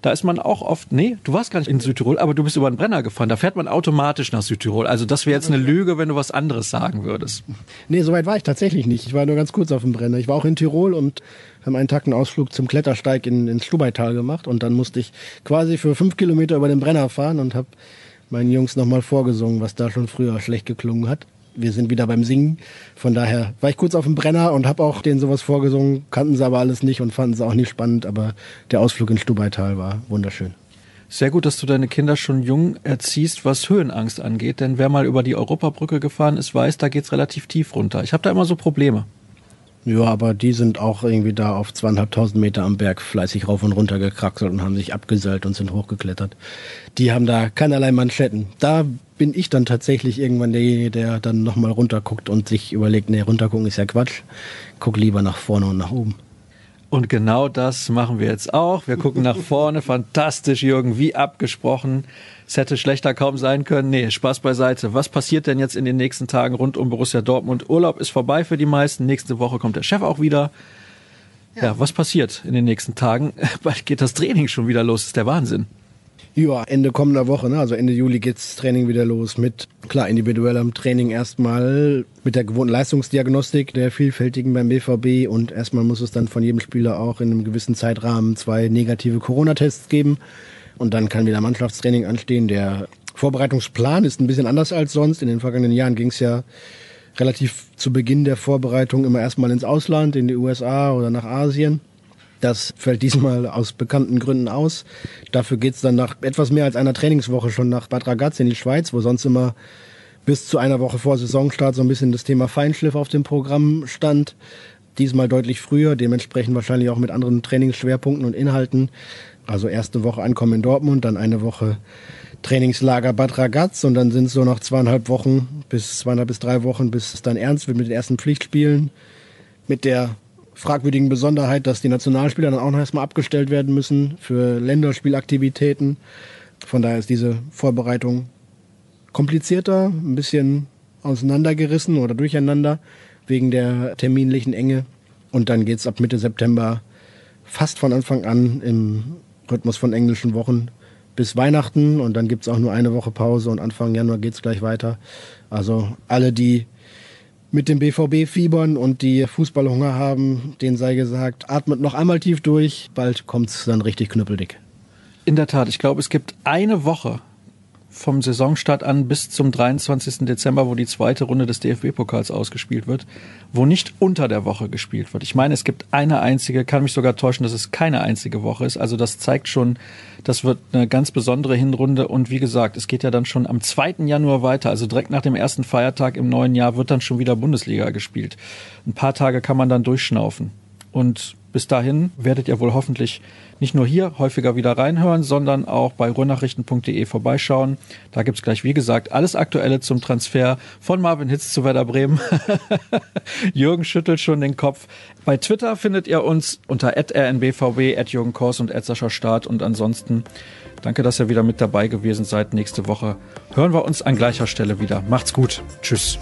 da ist man auch oft, nee, du warst gar nicht in Südtirol, aber du bist über den Brenner gefahren, da fährt man automatisch nach Südtirol. Also das wäre jetzt eine Lüge, wenn du was anderes sagen würdest. Nee, soweit war ich tatsächlich nicht. Ich war nur ganz kurz auf dem Brenner. Ich war auch in Tirol und haben einen Tag einen Ausflug zum Klettersteig in, ins Stubaital gemacht und dann musste ich quasi für fünf Kilometer über den Brenner fahren und habe meinen Jungs nochmal vorgesungen, was da schon früher schlecht geklungen hat wir sind wieder beim Singen. Von daher war ich kurz auf dem Brenner und habe auch denen sowas vorgesungen, kannten sie aber alles nicht und fanden es auch nicht spannend, aber der Ausflug in Stubaital war wunderschön. Sehr gut, dass du deine Kinder schon jung erziehst, was Höhenangst angeht, denn wer mal über die Europabrücke gefahren ist, weiß, da geht's relativ tief runter. Ich habe da immer so Probleme. Ja, aber die sind auch irgendwie da auf zweieinhalbtausend Meter am Berg fleißig rauf und runter gekraxelt und haben sich abgeseilt und sind hochgeklettert. Die haben da keinerlei Manschetten. Da bin ich dann tatsächlich irgendwann derjenige, der dann nochmal runterguckt und sich überlegt, nee, runtergucken ist ja Quatsch. Guck lieber nach vorne und nach oben. Und genau das machen wir jetzt auch. Wir gucken nach vorne. Fantastisch, Jürgen, wie abgesprochen. Es hätte schlechter kaum sein können. Nee, Spaß beiseite. Was passiert denn jetzt in den nächsten Tagen rund um Borussia Dortmund? Urlaub ist vorbei für die meisten. Nächste Woche kommt der Chef auch wieder. Ja, ja was passiert in den nächsten Tagen? Bald geht das Training schon wieder los. Das ist der Wahnsinn. Ja, Ende kommender Woche, ne? also Ende Juli geht's Training wieder los mit, klar, individuellem Training erstmal mit der gewohnten Leistungsdiagnostik der Vielfältigen beim BVB und erstmal muss es dann von jedem Spieler auch in einem gewissen Zeitrahmen zwei negative Corona-Tests geben und dann kann wieder Mannschaftstraining anstehen. Der Vorbereitungsplan ist ein bisschen anders als sonst. In den vergangenen Jahren ging's ja relativ zu Beginn der Vorbereitung immer erstmal ins Ausland, in die USA oder nach Asien. Das fällt diesmal aus bekannten Gründen aus. Dafür geht's dann nach etwas mehr als einer Trainingswoche schon nach Bad Ragaz in die Schweiz, wo sonst immer bis zu einer Woche vor Saisonstart so ein bisschen das Thema Feinschliff auf dem Programm stand. Diesmal deutlich früher, dementsprechend wahrscheinlich auch mit anderen Trainingsschwerpunkten und Inhalten. Also erste Woche Ankommen in Dortmund, dann eine Woche Trainingslager Bad Ragaz und dann sind es so noch zweieinhalb Wochen bis zweieinhalb bis drei Wochen, bis es dann ernst wird mit den ersten Pflichtspielen. Mit der fragwürdigen Besonderheit, dass die Nationalspieler dann auch noch erstmal abgestellt werden müssen für Länderspielaktivitäten. Von daher ist diese Vorbereitung komplizierter, ein bisschen auseinandergerissen oder durcheinander wegen der terminlichen Enge. Und dann geht's ab Mitte September fast von Anfang an im Rhythmus von englischen Wochen bis Weihnachten und dann gibt's auch nur eine Woche Pause und Anfang Januar geht's gleich weiter. Also alle, die mit dem BVB fiebern und die Fußballhunger haben, denen sei gesagt, atmet noch einmal tief durch, bald kommt's dann richtig knüppeldick. In der Tat, ich glaube, es gibt eine Woche vom Saisonstart an bis zum 23. Dezember, wo die zweite Runde des DFB-Pokals ausgespielt wird, wo nicht unter der Woche gespielt wird. Ich meine, es gibt eine einzige, kann mich sogar täuschen, dass es keine einzige Woche ist. Also das zeigt schon, das wird eine ganz besondere Hinrunde. Und wie gesagt, es geht ja dann schon am 2. Januar weiter. Also direkt nach dem ersten Feiertag im neuen Jahr wird dann schon wieder Bundesliga gespielt. Ein paar Tage kann man dann durchschnaufen. Und Bis dahin werdet ihr wohl hoffentlich nicht nur hier häufiger wieder reinhören, sondern auch bei ruhrnachrichten.de vorbeischauen. Da gibt's gleich, wie gesagt, alles Aktuelle zum Transfer von Marvin Hitz zu Werder Bremen. Jürgen schüttelt schon den Kopf. Bei Twitter findet ihr uns unter rnbvb, Jürgen Kors und Sascha Start. Und ansonsten danke, dass ihr wieder mit dabei gewesen seid. Nächste Woche hören wir uns an gleicher Stelle wieder. Macht's gut. Tschüss.